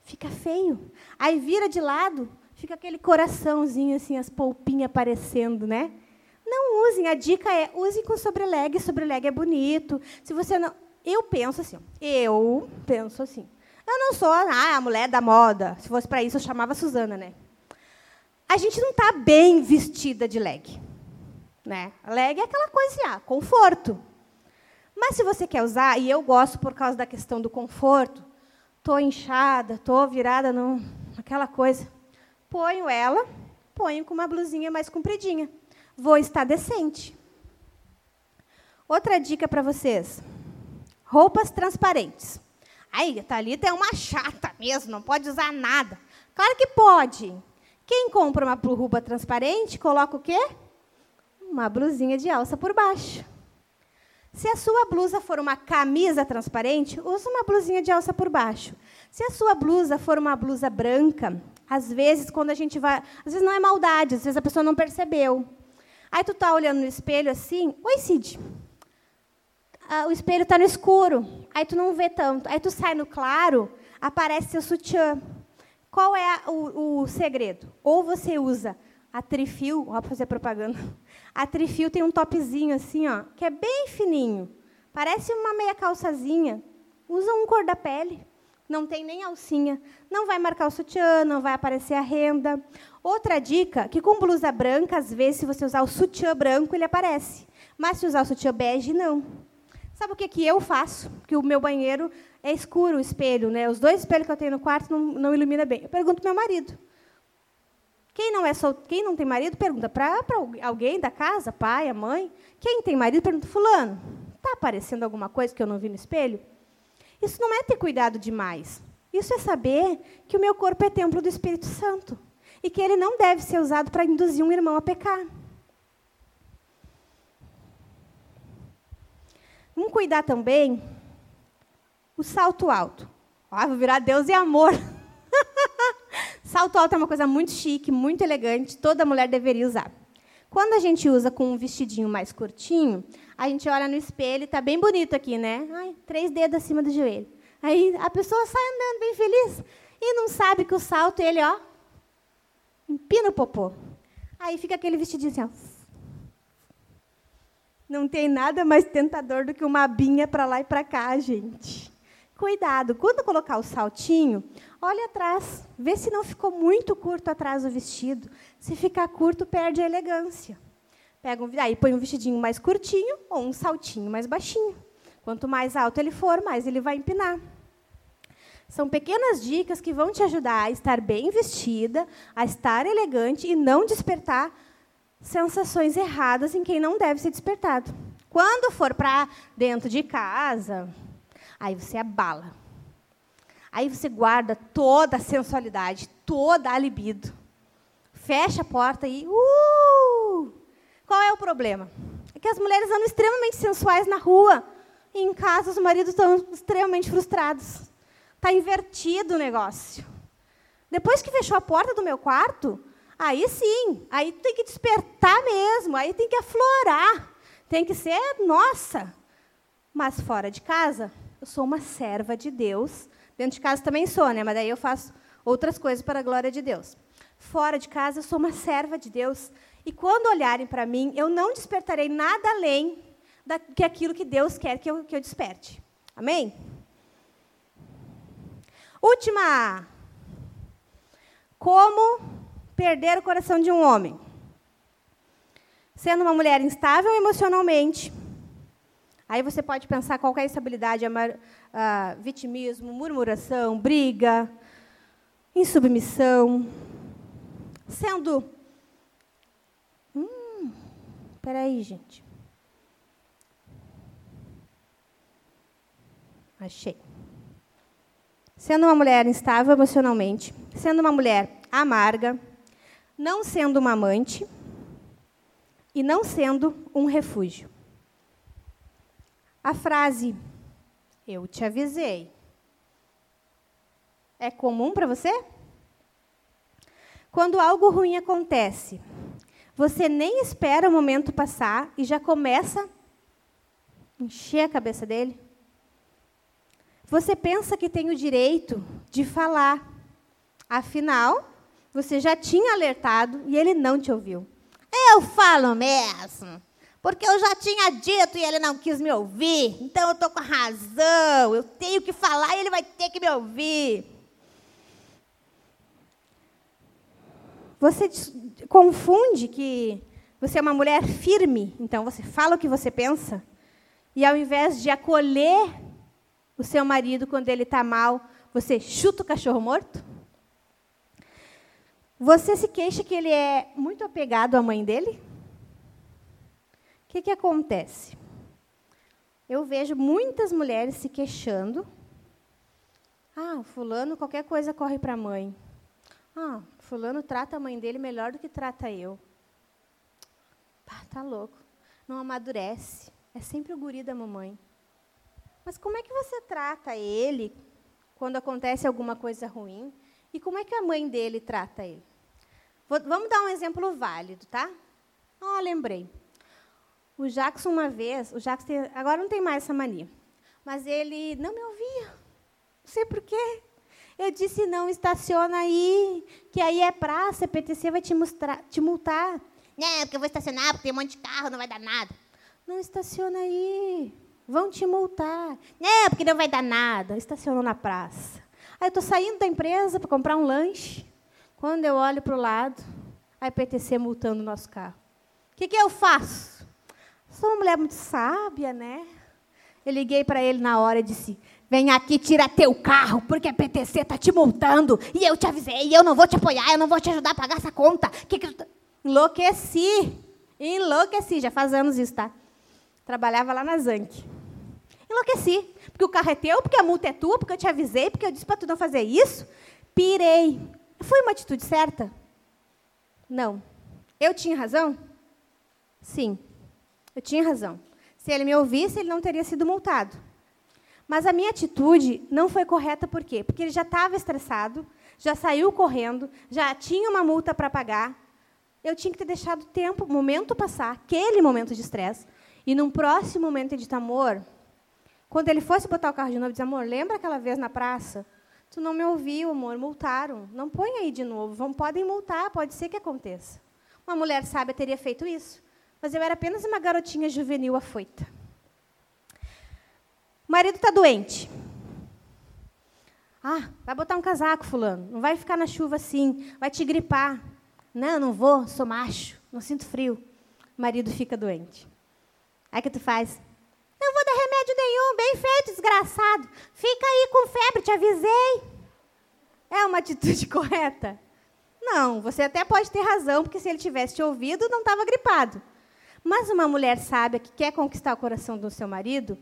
[SPEAKER 1] fica feio. Aí vira de lado, fica aquele coraçãozinho assim, as polpinhas aparecendo, né? Não usem. A dica é usem com sobreleg. Sobreleg é bonito. Se você não, eu penso assim. Eu penso assim. Eu não sou ah, a mulher da moda. Se fosse para isso, eu chamava a Suzana, né? A gente não está bem vestida de leg. Né? Leg é aquela coisa assim, ah, conforto. Mas se você quer usar, e eu gosto por causa da questão do conforto, estou inchada, estou virada num, naquela coisa, ponho ela, ponho com uma blusinha mais compridinha. Vou estar decente. Outra dica para vocês: roupas transparentes. Ai, a Thalita é uma chata mesmo, não pode usar nada. Claro que pode. Quem compra uma roupa transparente, coloca o quê? Uma blusinha de alça por baixo. Se a sua blusa for uma camisa transparente, use uma blusinha de alça por baixo. Se a sua blusa for uma blusa branca, às vezes quando a gente vai, às vezes não é maldade, às vezes a pessoa não percebeu. Aí tu tá olhando no espelho assim, oi Cid, ah, o espelho está no escuro, aí tu não vê tanto. Aí tu sai no claro, aparece seu sutiã. Qual é a, o, o, segredo? Ou você usa a trifio, ó, para fazer propaganda. A trifio tem um topzinho assim, ó, que é bem fininho. Parece uma meia calçazinha. Usa um cor da pele. Não tem nem alcinha. Não vai marcar o sutiã, não vai aparecer a renda. Outra dica, que com blusa branca, às vezes, se você usar o sutiã branco, ele aparece. Mas se usar o sutiã bege, não. Sabe o que, que eu faço? Que o meu banheiro é escuro, o espelho, né? Os dois espelhos que eu tenho no quarto não, não ilumina bem. Eu pergunto para meu marido. Quem não é sol... quem não tem marido pergunta para alguém da casa, pai, a mãe. Quem tem marido pergunta fulano. Está aparecendo alguma coisa que eu não vi no espelho? Isso não é ter cuidado demais. Isso é saber que o meu corpo é templo do Espírito Santo e que ele não deve ser usado para induzir um irmão a pecar. Vamos cuidar também o salto alto. Ah, vou virar Deus e amor. (laughs) salto alto é uma coisa muito chique, muito elegante, toda mulher deveria usar. Quando a gente usa com um vestidinho mais curtinho, a gente olha no espelho, está bem bonito aqui, né? Ai, três dedos acima do joelho. Aí a pessoa sai andando bem feliz e não sabe que o salto, ele, ó, empina o popô. Aí fica aquele vestidinho assim, ó. Não tem nada mais tentador do que uma abinha para lá e para cá, gente. Cuidado, quando colocar o saltinho, olha atrás, vê se não ficou muito curto atrás do vestido. Se ficar curto, perde a elegância. Pega um, aí põe um vestidinho mais curtinho ou um saltinho mais baixinho. Quanto mais alto ele for, mais ele vai empinar. São pequenas dicas que vão te ajudar a estar bem vestida, a estar elegante e não despertar sensações erradas em quem não deve ser despertado. Quando for para dentro de casa, Aí você abala. Aí você guarda toda a sensualidade, toda a libido. Fecha a porta e. Uh! Qual é o problema? É que as mulheres andam extremamente sensuais na rua. E em casa os maridos estão extremamente frustrados. Está invertido o negócio. Depois que fechou a porta do meu quarto, aí sim, aí tem que despertar mesmo, aí tem que aflorar. Tem que ser, nossa. Mas fora de casa, eu sou uma serva de Deus. Dentro de casa também sou, né? Mas daí eu faço outras coisas para a glória de Deus. Fora de casa, eu sou uma serva de Deus. E quando olharem para mim, eu não despertarei nada além do que aquilo que Deus quer que eu, que eu desperte. Amém? Última. Como perder o coração de um homem? Sendo uma mulher instável emocionalmente, Aí você pode pensar qual é a estabilidade, a, vitimismo, murmuração, briga, insubmissão, sendo. Hum, peraí, gente. Achei. Sendo uma mulher instável emocionalmente, sendo uma mulher amarga, não sendo uma amante e não sendo um refúgio. A frase eu te avisei é comum para você? Quando algo ruim acontece, você nem espera o momento passar e já começa a encher a cabeça dele? Você pensa que tem o direito de falar. Afinal, você já tinha alertado e ele não te ouviu. Eu falo mesmo. Porque eu já tinha dito e ele não quis me ouvir. Então eu estou com razão. Eu tenho que falar e ele vai ter que me ouvir. Você confunde que você é uma mulher firme, então você fala o que você pensa, e ao invés de acolher o seu marido quando ele está mal, você chuta o cachorro morto? Você se queixa que ele é muito apegado à mãe dele? O que, que acontece? Eu vejo muitas mulheres se queixando. Ah, fulano, qualquer coisa corre para a mãe. Ah, fulano trata a mãe dele melhor do que trata eu. Pá, tá louco. Não amadurece. É sempre o guri da mamãe. Mas como é que você trata ele quando acontece alguma coisa ruim? E como é que a mãe dele trata ele? Vou, vamos dar um exemplo válido, tá? Ah, lembrei. O Jackson, uma vez, o Jackson tem, agora não tem mais essa mania, mas ele não me ouvia. Não sei por quê. Eu disse, não, estaciona aí, que aí é praça, a PTC vai te, mostrar, te multar. Não, porque eu vou estacionar, porque tem um monte de carro, não vai dar nada. Não, estaciona aí, vão te multar. Não, porque não vai dar nada. Estacionou na praça. Aí eu estou saindo da empresa para comprar um lanche. Quando eu olho para o lado, a IPTC multando o nosso carro. O que, que eu faço? Sou uma mulher muito sábia, né? Eu liguei para ele na hora e disse: Vem aqui, tira teu carro, porque a PTC está te multando. E eu te avisei, eu não vou te apoiar, eu não vou te ajudar a pagar essa conta. Que que... Tá? Enlouqueci. Enlouqueci, já faz anos isso, tá? Trabalhava lá na Zank. Enlouqueci. Porque o carro é teu, porque a multa é tua, porque eu te avisei, porque eu disse para tu não fazer isso. Pirei. Foi uma atitude certa? Não. Eu tinha razão? Sim. Eu tinha razão. Se ele me ouvisse, ele não teria sido multado. Mas a minha atitude não foi correta por quê? Porque ele já estava estressado, já saiu correndo, já tinha uma multa para pagar. Eu tinha que ter deixado o tempo, o momento passar, aquele momento de estresse. E num próximo momento de amor, quando ele fosse botar o carro de novo, dizer, amor, lembra aquela vez na praça? Tu não me ouviu, amor, multaram. Não põe aí de novo. Vão, podem multar, pode ser que aconteça. Uma mulher sábia teria feito isso. Mas eu era apenas uma garotinha juvenil afoita. O marido está doente. Ah, vai botar um casaco, fulano. Não vai ficar na chuva assim. Vai te gripar. Não, não vou, sou macho. Não sinto frio. O marido fica doente. Aí que tu faz? Não vou dar remédio nenhum, bem feito, desgraçado. Fica aí com febre, te avisei. É uma atitude (laughs) correta? Não, você até pode ter razão, porque se ele tivesse te ouvido, não estava gripado. Mas uma mulher sábia que quer conquistar o coração do seu marido,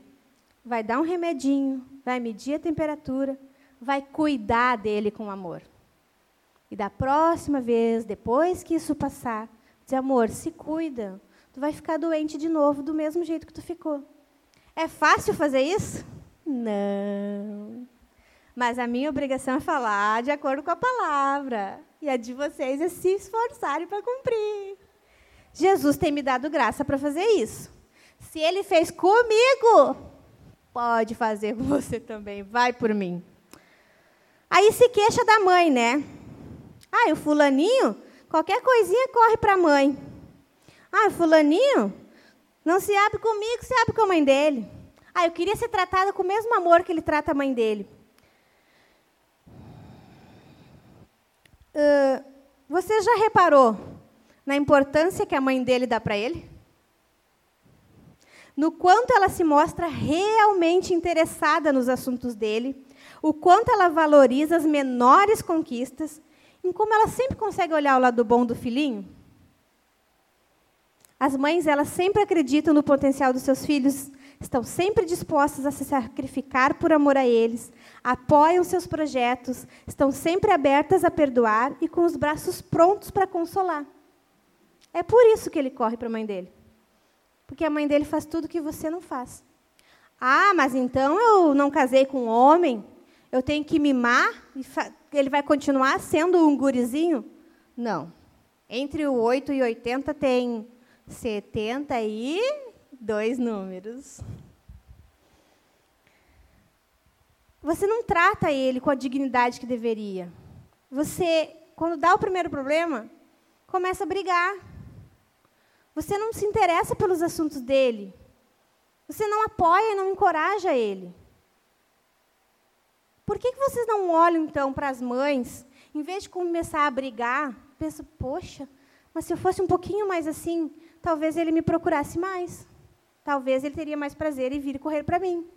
[SPEAKER 1] vai dar um remedinho, vai medir a temperatura, vai cuidar dele com amor. E da próxima vez, depois que isso passar, dizer, amor, se cuida. Tu vai ficar doente de novo do mesmo jeito que tu ficou. É fácil fazer isso? Não. Mas a minha obrigação é falar de acordo com a palavra. E a de vocês é se esforçarem para cumprir. Jesus tem me dado graça para fazer isso. Se ele fez comigo, pode fazer com (laughs) você também. Vai por mim. Aí se queixa da mãe, né? Ah, o fulaninho, qualquer coisinha corre para a mãe. Ah, o fulaninho não se abre comigo, se abre com a mãe dele. Ah, eu queria ser tratada com o mesmo amor que ele trata a mãe dele. Uh, você já reparou na importância que a mãe dele dá para ele? No quanto ela se mostra realmente interessada nos assuntos dele, o quanto ela valoriza as menores conquistas, em como ela sempre consegue olhar o lado bom do filhinho? As mães, elas sempre acreditam no potencial dos seus filhos, estão sempre dispostas a se sacrificar por amor a eles, apoiam seus projetos, estão sempre abertas a perdoar e com os braços prontos para consolar. É por isso que ele corre para a mãe dele. Porque a mãe dele faz tudo que você não faz. Ah, mas então eu não casei com um homem, eu tenho que mimar e ele vai continuar sendo um gurizinho? Não. Entre o 8 e 80 tem 72 números. Você não trata ele com a dignidade que deveria. Você, quando dá o primeiro problema, começa a brigar. Você não se interessa pelos assuntos dele. Você não apoia e não encoraja ele. Por que, que vocês não olham, então, para as mães, em vez de começar a brigar, pensa, poxa, mas se eu fosse um pouquinho mais assim, talvez ele me procurasse mais. Talvez ele teria mais prazer em vir correr para mim.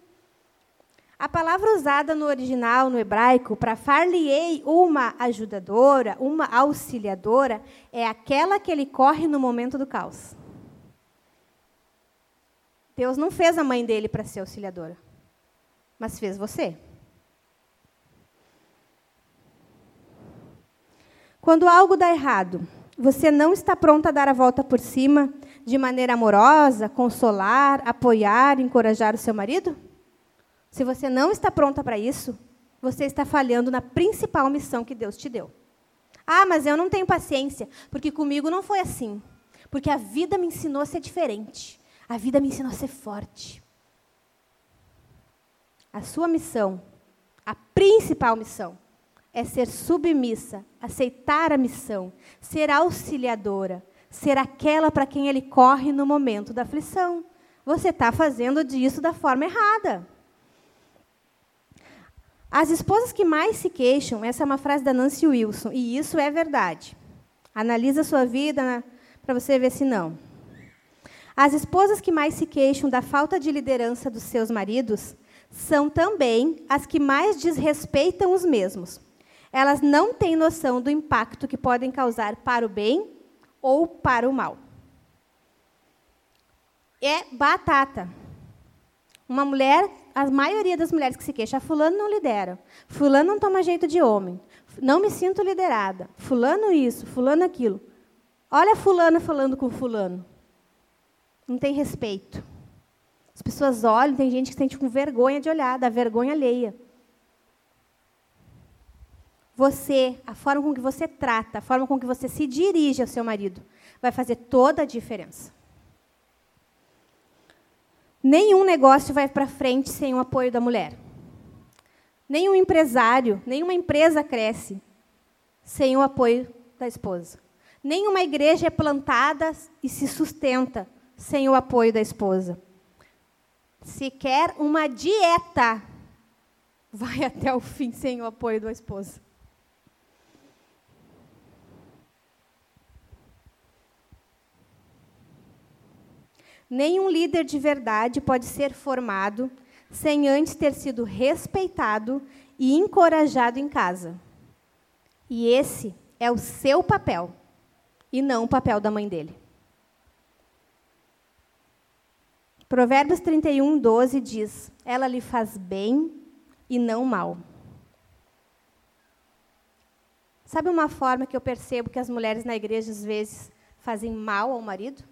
[SPEAKER 1] A palavra usada no original, no hebraico, para far-lhe-ei uma ajudadora, uma auxiliadora, é aquela que ele corre no momento do caos. Deus não fez a mãe dele para ser auxiliadora, mas fez você. Quando algo dá errado, você não está pronta a dar a volta por cima de maneira amorosa, consolar, apoiar, encorajar o seu marido? Se você não está pronta para isso, você está falhando na principal missão que Deus te deu. Ah, mas eu não tenho paciência, porque comigo não foi assim. Porque a vida me ensinou a ser diferente. A vida me ensinou a ser forte. A sua missão, a principal missão, é ser submissa, aceitar a missão, ser auxiliadora, ser aquela para quem ele corre no momento da aflição. Você está fazendo disso da forma errada. As esposas que mais se queixam, essa é uma frase da Nancy Wilson, e isso é verdade. Analisa a sua vida para você ver se não. As esposas que mais se queixam da falta de liderança dos seus maridos são também as que mais desrespeitam os mesmos elas não têm noção do impacto que podem causar para o bem ou para o mal. É batata. Uma mulher, a maioria das mulheres que se queixam, fulano não lidera, fulano não toma jeito de homem, não me sinto liderada, fulano isso, fulano aquilo. Olha fulana falando com fulano. Não tem respeito. As pessoas olham, tem gente que sente com vergonha de olhar, da vergonha alheia. você, a forma com que você trata, a forma com que você se dirige ao seu marido, vai fazer toda a diferença. Nenhum negócio vai para frente sem o apoio da mulher. Nenhum empresário, nenhuma empresa cresce sem o apoio da esposa. Nenhuma igreja é plantada e se sustenta sem o apoio da esposa. Se quer uma dieta, vai (laughs) até o fim sem o apoio da esposa. Nenhum líder de verdade pode ser formado sem antes ter sido respeitado e encorajado em casa. E esse é o seu papel, e não o papel da mãe dele. Provérbios 31, 12 diz: Ela lhe faz bem e não mal. Sabe uma forma que eu percebo que as mulheres na igreja às vezes fazem mal ao marido?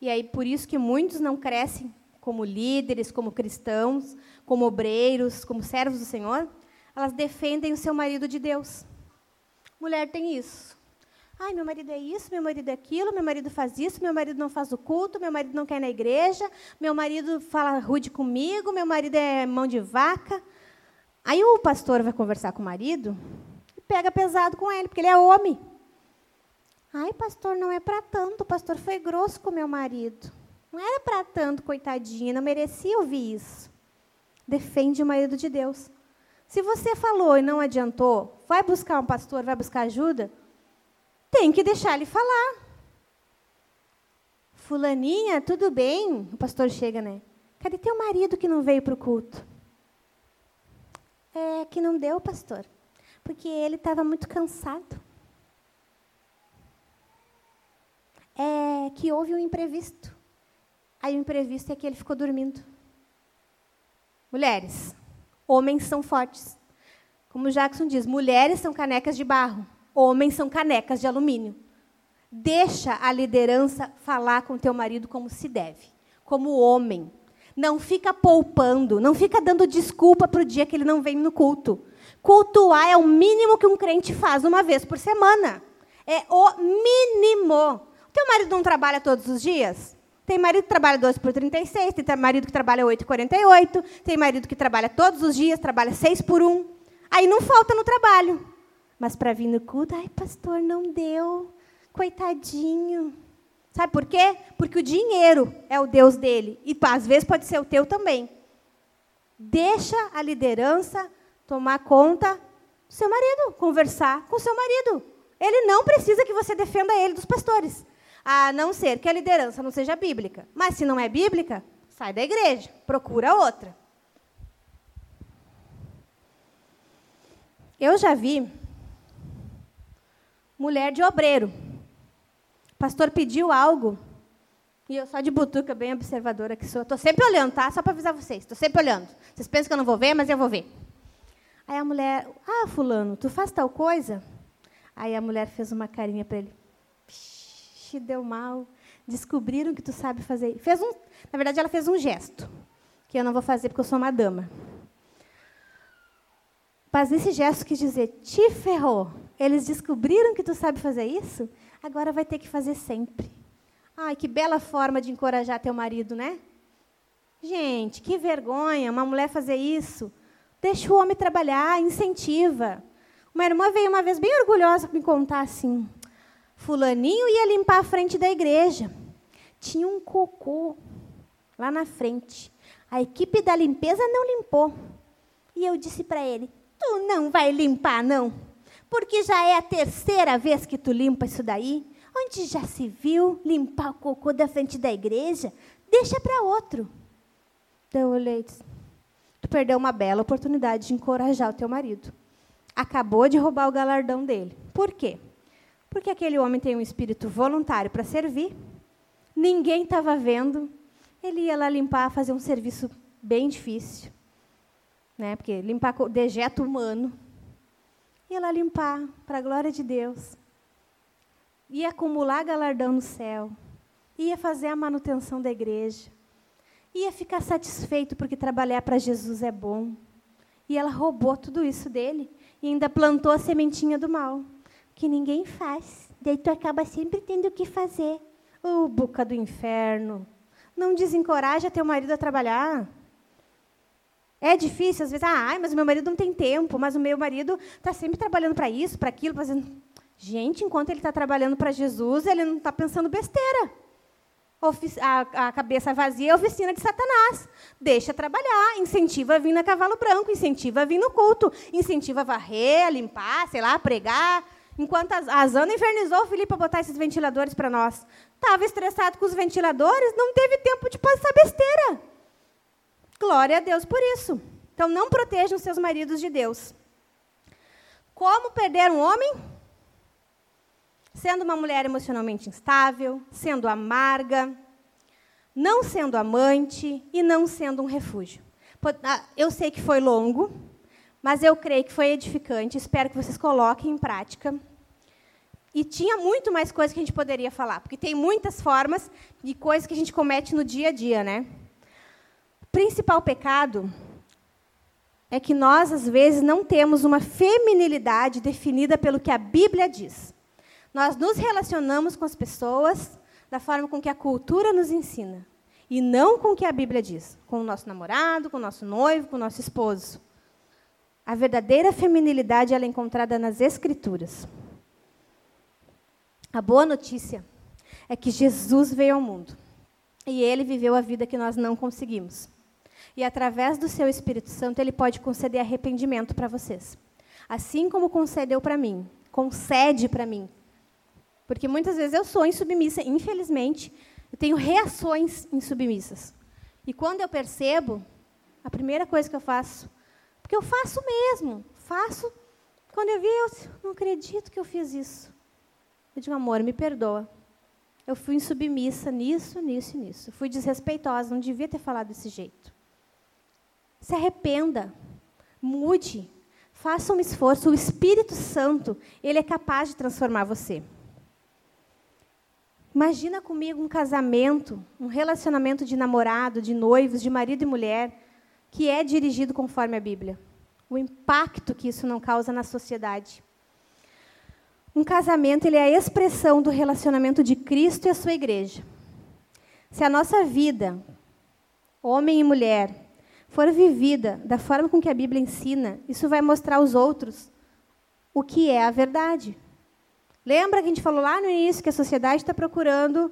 [SPEAKER 1] E aí por isso que muitos não crescem como líderes, como cristãos, como obreiros, como servos do Senhor, elas defendem o seu marido de Deus. Mulher tem isso. Ai, meu marido é isso, meu marido é aquilo, meu marido faz isso, meu marido não faz o culto, meu marido não quer ir na igreja, meu marido fala rude comigo, meu marido é mão de vaca. Aí o pastor vai conversar com o marido e pega pesado com ele, porque ele é homem. Ai, pastor, não é para tanto, o pastor foi grosso com meu marido. Não era para tanto, coitadinha, não merecia ouvir isso. Defende o marido de Deus. Se você falou e não adiantou, vai buscar um pastor, vai buscar ajuda, tem que deixar ele falar. Fulaninha, tudo bem? O pastor chega, né? Cadê teu marido que não veio para o culto? É que não deu, pastor. Porque ele estava muito cansado. É que houve um imprevisto. Aí o imprevisto é que ele ficou dormindo. Mulheres, homens são fortes. Como Jackson diz, mulheres são canecas de barro, homens são canecas de alumínio. Deixa a liderança falar com teu marido como se deve, como homem. Não fica poupando, não fica dando desculpa para o dia que ele não vem no culto. Cultuar é o mínimo que um crente faz uma vez por semana. É o mínimo. Teu marido não trabalha todos os dias? Tem marido que trabalha 12 por 36, tem marido que trabalha 8 por 48, tem marido que trabalha todos os dias, trabalha 6 por 1. Aí não falta no trabalho. Mas para vir no culto, ai, pastor, não deu. Coitadinho. Sabe por quê? Porque o dinheiro é o Deus dele. E às vezes pode ser o teu também. Deixa a liderança tomar conta do seu marido, conversar com o seu marido. Ele não precisa que você defenda ele dos pastores. A não ser que a liderança não seja bíblica. Mas se não é bíblica, sai da igreja, procura outra. Eu já vi mulher de obreiro. O pastor pediu algo, e eu só de butuca, bem observadora que sou. Estou sempre olhando, tá? Só para avisar vocês. Estou sempre olhando. Vocês pensam que eu não vou ver, mas eu vou ver. Aí a mulher, ah, fulano, tu faz tal coisa? Aí a mulher fez uma carinha para ele te deu mal, descobriram que tu sabe fazer. Fez um, na verdade, ela fez um gesto, que eu não vou fazer porque eu sou uma dama. Mas esse gesto quis dizer, te ferrou. Eles descobriram que tu sabe fazer isso, agora vai ter que fazer sempre. Ai, que bela forma de encorajar teu marido, né? Gente, que vergonha uma mulher fazer isso. Deixa o homem trabalhar, incentiva. Uma irmã veio uma vez bem orgulhosa me contar assim: Fulaninho ia limpar a frente da igreja. Tinha um cocô lá na frente. A equipe da limpeza não limpou. E eu disse para ele: Tu não vai limpar, não? Porque já é a terceira vez que tu limpa isso daí. Onde já se viu limpar o cocô da frente da igreja? Deixa para outro. Então eu olhei disse, Tu perdeu uma bela oportunidade de encorajar o teu marido. Acabou de roubar o galardão dele. Por quê? Porque aquele homem tem um espírito voluntário para servir, ninguém estava vendo, ele ia lá limpar, fazer um serviço bem difícil, né? porque limpar dejeto humano. Ia lá limpar, para a glória de Deus. Ia acumular galardão no céu. Ia fazer a manutenção da igreja. Ia ficar satisfeito porque trabalhar para Jesus é bom. E ela roubou tudo isso dele. e ainda plantou a sementinha do mal, que ninguém faz. Daí tu acaba sempre tendo o que fazer. Ô, oh, boca do inferno. Não desencoraja teu marido a trabalhar. É difícil, às vezes, ah, mas o meu marido não tem tempo, mas o meu marido está sempre trabalhando para isso, para aquilo, fazendo. Gente, enquanto ele está trabalhando para Jesus, ele não está pensando besteira. A, a, cabeça vazia é oficina de Satanás. Deixa trabalhar, incentiva a vir na cavalo branco, incentiva a vir no culto, incentiva a varrer, a limpar, sei lá, a pregar. Enquanto a Zana infernizou o Felipe para botar esses ventiladores para nós. Estava estressado com os ventiladores, não teve tempo de passar besteira. Glória a Deus por isso. Então, não protejam seus maridos de Deus. Como perder um homem? sendo uma mulher emocionalmente instável, sendo amarga, não sendo amante e não sendo um refúgio. Ah, eu sei que foi longo, mas eu creio que foi edificante. Espero que vocês coloquem em prática. E tinha muito mais coisa que a gente poderia falar, porque tem muitas formas de coisas que a gente comete no dia a dia, né? O principal pecado é que nós, às vezes, não temos uma feminilidade definida pelo que a Bíblia diz. Nós nos relacionamos com as pessoas da forma com que a cultura nos ensina. E não com o que a Bíblia diz. Com o nosso namorado, com o nosso noivo, com o nosso esposo. A verdadeira feminilidade é encontrada nas Escrituras. A boa notícia é que Jesus veio ao mundo. E ele viveu a vida que nós não conseguimos. E através do seu Espírito Santo, ele pode conceder arrependimento para vocês. Assim como concedeu para mim, concede para mim porque muitas vezes eu sou insubmissa, infelizmente, eu tenho reações insubmissas. E quando eu percebo, a primeira coisa que eu faço, porque eu faço mesmo, faço, quando eu vi, eu não acredito que eu fiz isso. Eu digo, amor, me perdoa. Eu fui insubmissa nisso, nisso e nisso. Fui desrespeitosa, não devia ter falado desse jeito. Se arrependa, mude, faça um esforço. O Espírito Santo, ele é capaz de transformar você. Imagina comigo um casamento, um relacionamento de namorado, de noivos, de marido e mulher, que é dirigido conforme a Bíblia. O impacto que isso não causa na sociedade. Um casamento ele é a expressão do relacionamento de Cristo e a sua igreja. Se a nossa vida, homem e mulher, for vivida da forma com que a Bíblia ensina, isso vai mostrar aos outros o que é a verdade. Lembra que a gente falou lá no início que a sociedade está procurando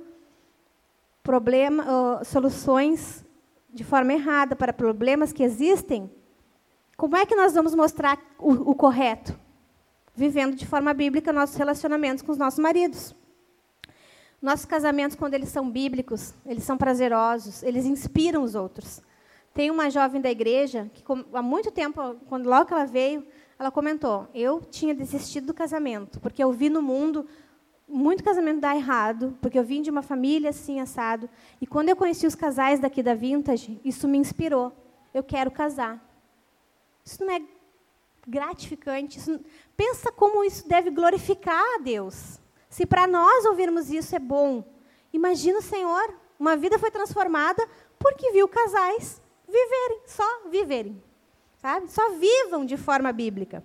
[SPEAKER 1] problema, uh, soluções de forma errada para problemas que existem? Como é que nós vamos mostrar o, o correto? Vivendo de forma bíblica nossos relacionamentos com os nossos maridos. Nossos casamentos, quando eles são bíblicos, eles são prazerosos, eles inspiram os outros. Tem uma jovem da igreja que, há muito tempo, quando logo que ela veio, ela comentou: eu tinha desistido do casamento, porque eu vi no mundo muito casamento dar errado, porque eu vim de uma família assim, assado. E quando eu conheci os casais daqui da Vintage, isso me inspirou. Eu quero casar. Isso não é gratificante? Isso, pensa como isso deve glorificar a Deus. Se para nós ouvirmos isso é bom, imagina o Senhor. Uma vida foi transformada porque viu casais viverem, só viverem. Sabe? Só vivam de forma bíblica.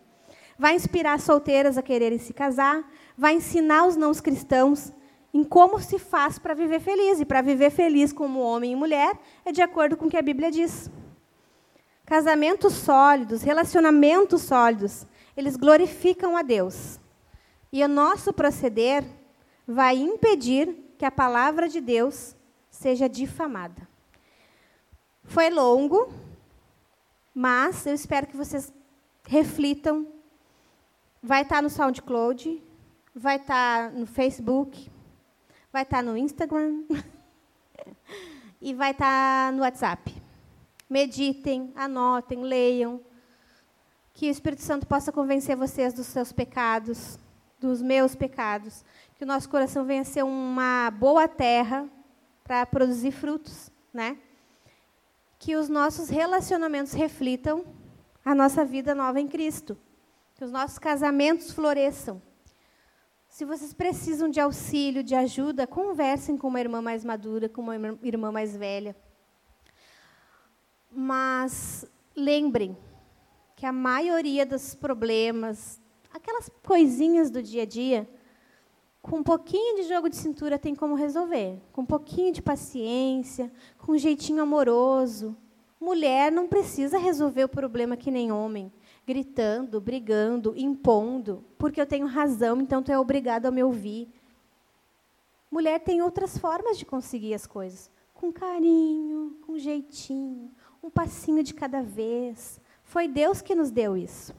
[SPEAKER 1] Vai inspirar solteiras a quererem se casar, vai ensinar os não cristãos em como se faz para viver feliz. E para viver feliz como homem e mulher é de acordo com o que a Bíblia diz. Casamentos sólidos, relacionamentos sólidos, eles glorificam a Deus. E o nosso proceder vai impedir que a palavra de Deus seja difamada. Foi longo, mas eu espero que vocês reflitam. Vai estar no SoundCloud, vai estar no Facebook, vai estar no Instagram (laughs) e vai estar no WhatsApp. Meditem, anotem, leiam. Que o Espírito Santo possa convencer vocês dos seus pecados, dos meus pecados. Que o nosso coração venha a ser uma boa terra para produzir frutos, né? que os nossos relacionamentos reflitam a nossa vida nova em Cristo. Que os nossos casamentos floresçam. Se vocês precisam de auxílio, de ajuda, conversem com uma irmã mais madura, com uma irmã mais velha. Mas lembrem que a maioria dos problemas, aquelas coisinhas do dia a dia, com um pouquinho de jogo de cintura tem como resolver. Com um pouquinho de paciência, com um jeitinho amoroso. Mulher não precisa resolver o problema que nem homem, gritando, brigando, impondo, porque eu tenho razão, então tu é obrigado a me ouvir. Mulher tem outras formas de conseguir as coisas, com carinho, com jeitinho, um passinho de cada vez. Foi Deus que nos deu isso.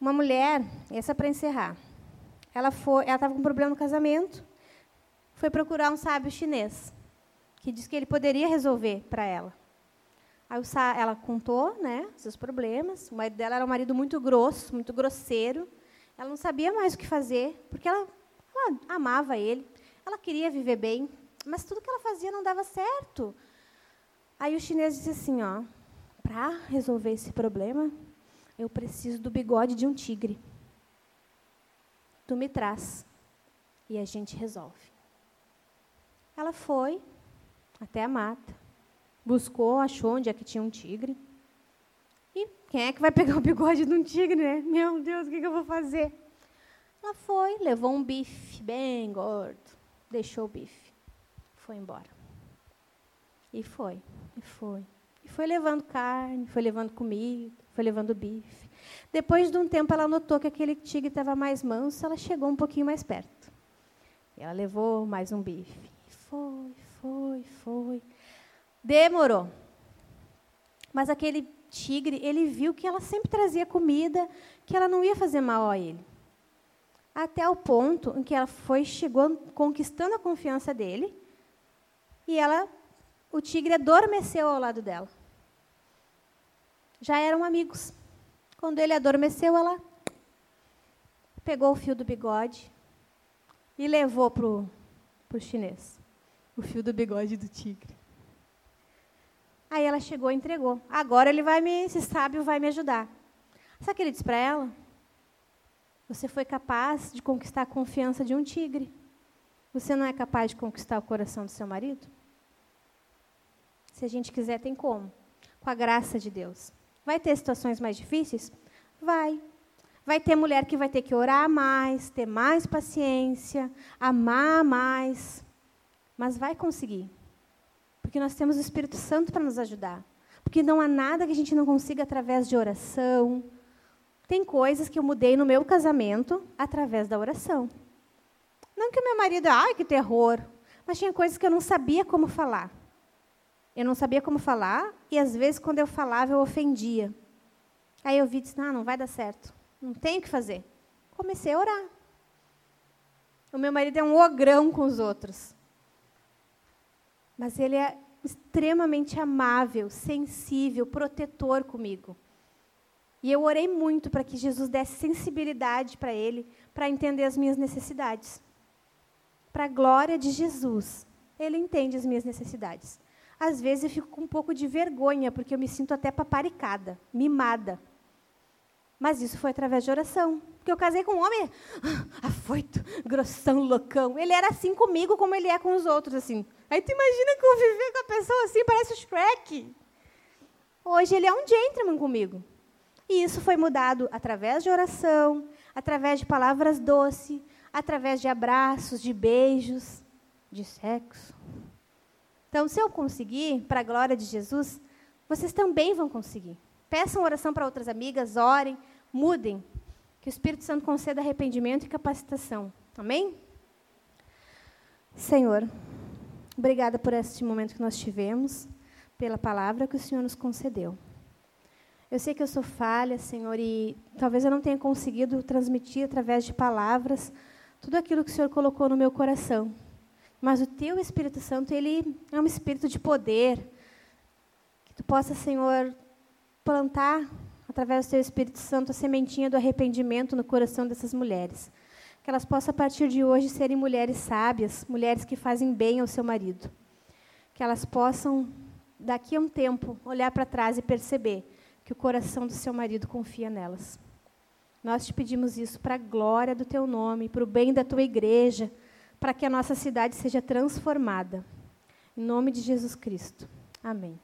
[SPEAKER 1] Uma mulher, essa é para encerrar. Ela foi, ela estava com um problema no casamento, foi procurar um sábio chinês, que disse que ele poderia resolver para ela. Aí ela contou, né, seus problemas. O marido dela era um marido muito grosso, muito grosseiro. Ela não sabia mais o que fazer, porque ela, ela amava ele, ela queria viver bem, mas tudo que ela fazia não dava certo. Aí o chinês disse assim, ó, para resolver esse problema, eu preciso do bigode de um tigre tu me traz e a gente resolve. Ela foi até a mata, buscou, achou onde é que tinha um tigre. E quem é que vai pegar o bigode de um tigre, né? Meu Deus, o que, que eu vou fazer? Ela foi, levou um bife bem gordo, deixou o bife, foi embora. E foi, e foi. E foi levando carne, foi levando comida, foi levando bife. Depois de um tempo, ela notou que aquele tigre estava mais manso, ela chegou um pouquinho mais perto. E ela levou mais um bife. Foi, foi, foi. Demorou. Mas aquele tigre, ele viu que ela sempre trazia comida, que ela não ia fazer mal a ele. Até o ponto em que ela foi, chegou conquistando a confiança dele, e ela, o tigre adormeceu ao lado dela. Já eram amigos. Quando ele adormeceu, ela pegou o fio do bigode e levou para o chinês. O fio do bigode do tigre. Aí ela chegou e entregou. Agora ele vai me, esse sábio vai me ajudar. Sabe o que ele disse para ela? Você foi capaz de conquistar a confiança de um tigre. Você não é capaz de conquistar o coração do seu marido? Se a gente quiser, tem como. Com a graça de Deus. Vai ter situações mais difíceis? Vai. Vai ter mulher que vai ter que orar mais, ter mais paciência, amar mais. Mas vai conseguir. Porque nós temos o Espírito Santo para nos ajudar. Porque não há nada que a gente não consiga através de oração. Tem coisas que eu mudei no meu casamento através da oração. Não que o meu marido, ai, que terror. Mas tinha coisas que eu não sabia como falar. Eu não sabia como falar e às vezes quando eu falava eu ofendia. Aí eu vi e disse: "Não, não vai dar certo. Não tenho o que fazer". Comecei a orar. O meu marido é um ogrão com os outros. Mas ele é extremamente amável, sensível, protetor comigo. E eu orei muito para que Jesus desse sensibilidade para ele, para entender as minhas necessidades. Para a glória de Jesus, ele entende as minhas necessidades às vezes eu fico com um pouco de vergonha, porque eu me sinto até paparicada, mimada. Mas isso foi através de oração. Porque eu casei com um homem afoito, grossão, loucão. Ele era assim comigo como ele é com os outros, assim. Aí tu imagina conviver com a pessoa assim, parece o Shrek. Hoje ele é um gentleman comigo. E isso foi mudado através de oração, através de palavras doces, através de abraços, de beijos, de sexo. Então, se eu conseguir, para a glória de Jesus, vocês também vão conseguir. Peçam oração para outras amigas, orem, mudem. Que o Espírito Santo conceda arrependimento e capacitação. Amém? Senhor, obrigada por este momento que nós tivemos, pela palavra que o Senhor nos concedeu. Eu sei que eu sou falha, Senhor, e talvez eu não tenha conseguido transmitir através de palavras tudo aquilo que o Senhor colocou no meu coração. Mas o teu Espírito Santo, ele é um espírito de poder. Que tu possa, Senhor, plantar através do teu Espírito Santo a sementinha do arrependimento no coração dessas mulheres. Que elas possam a partir de hoje serem mulheres sábias, mulheres que fazem bem ao seu marido. Que elas possam daqui a um tempo olhar para trás e perceber que o coração do seu marido confia nelas. Nós te pedimos isso para a glória do teu nome, para o bem da tua igreja para que a nossa cidade seja transformada. Em nome de Jesus Cristo. Amém.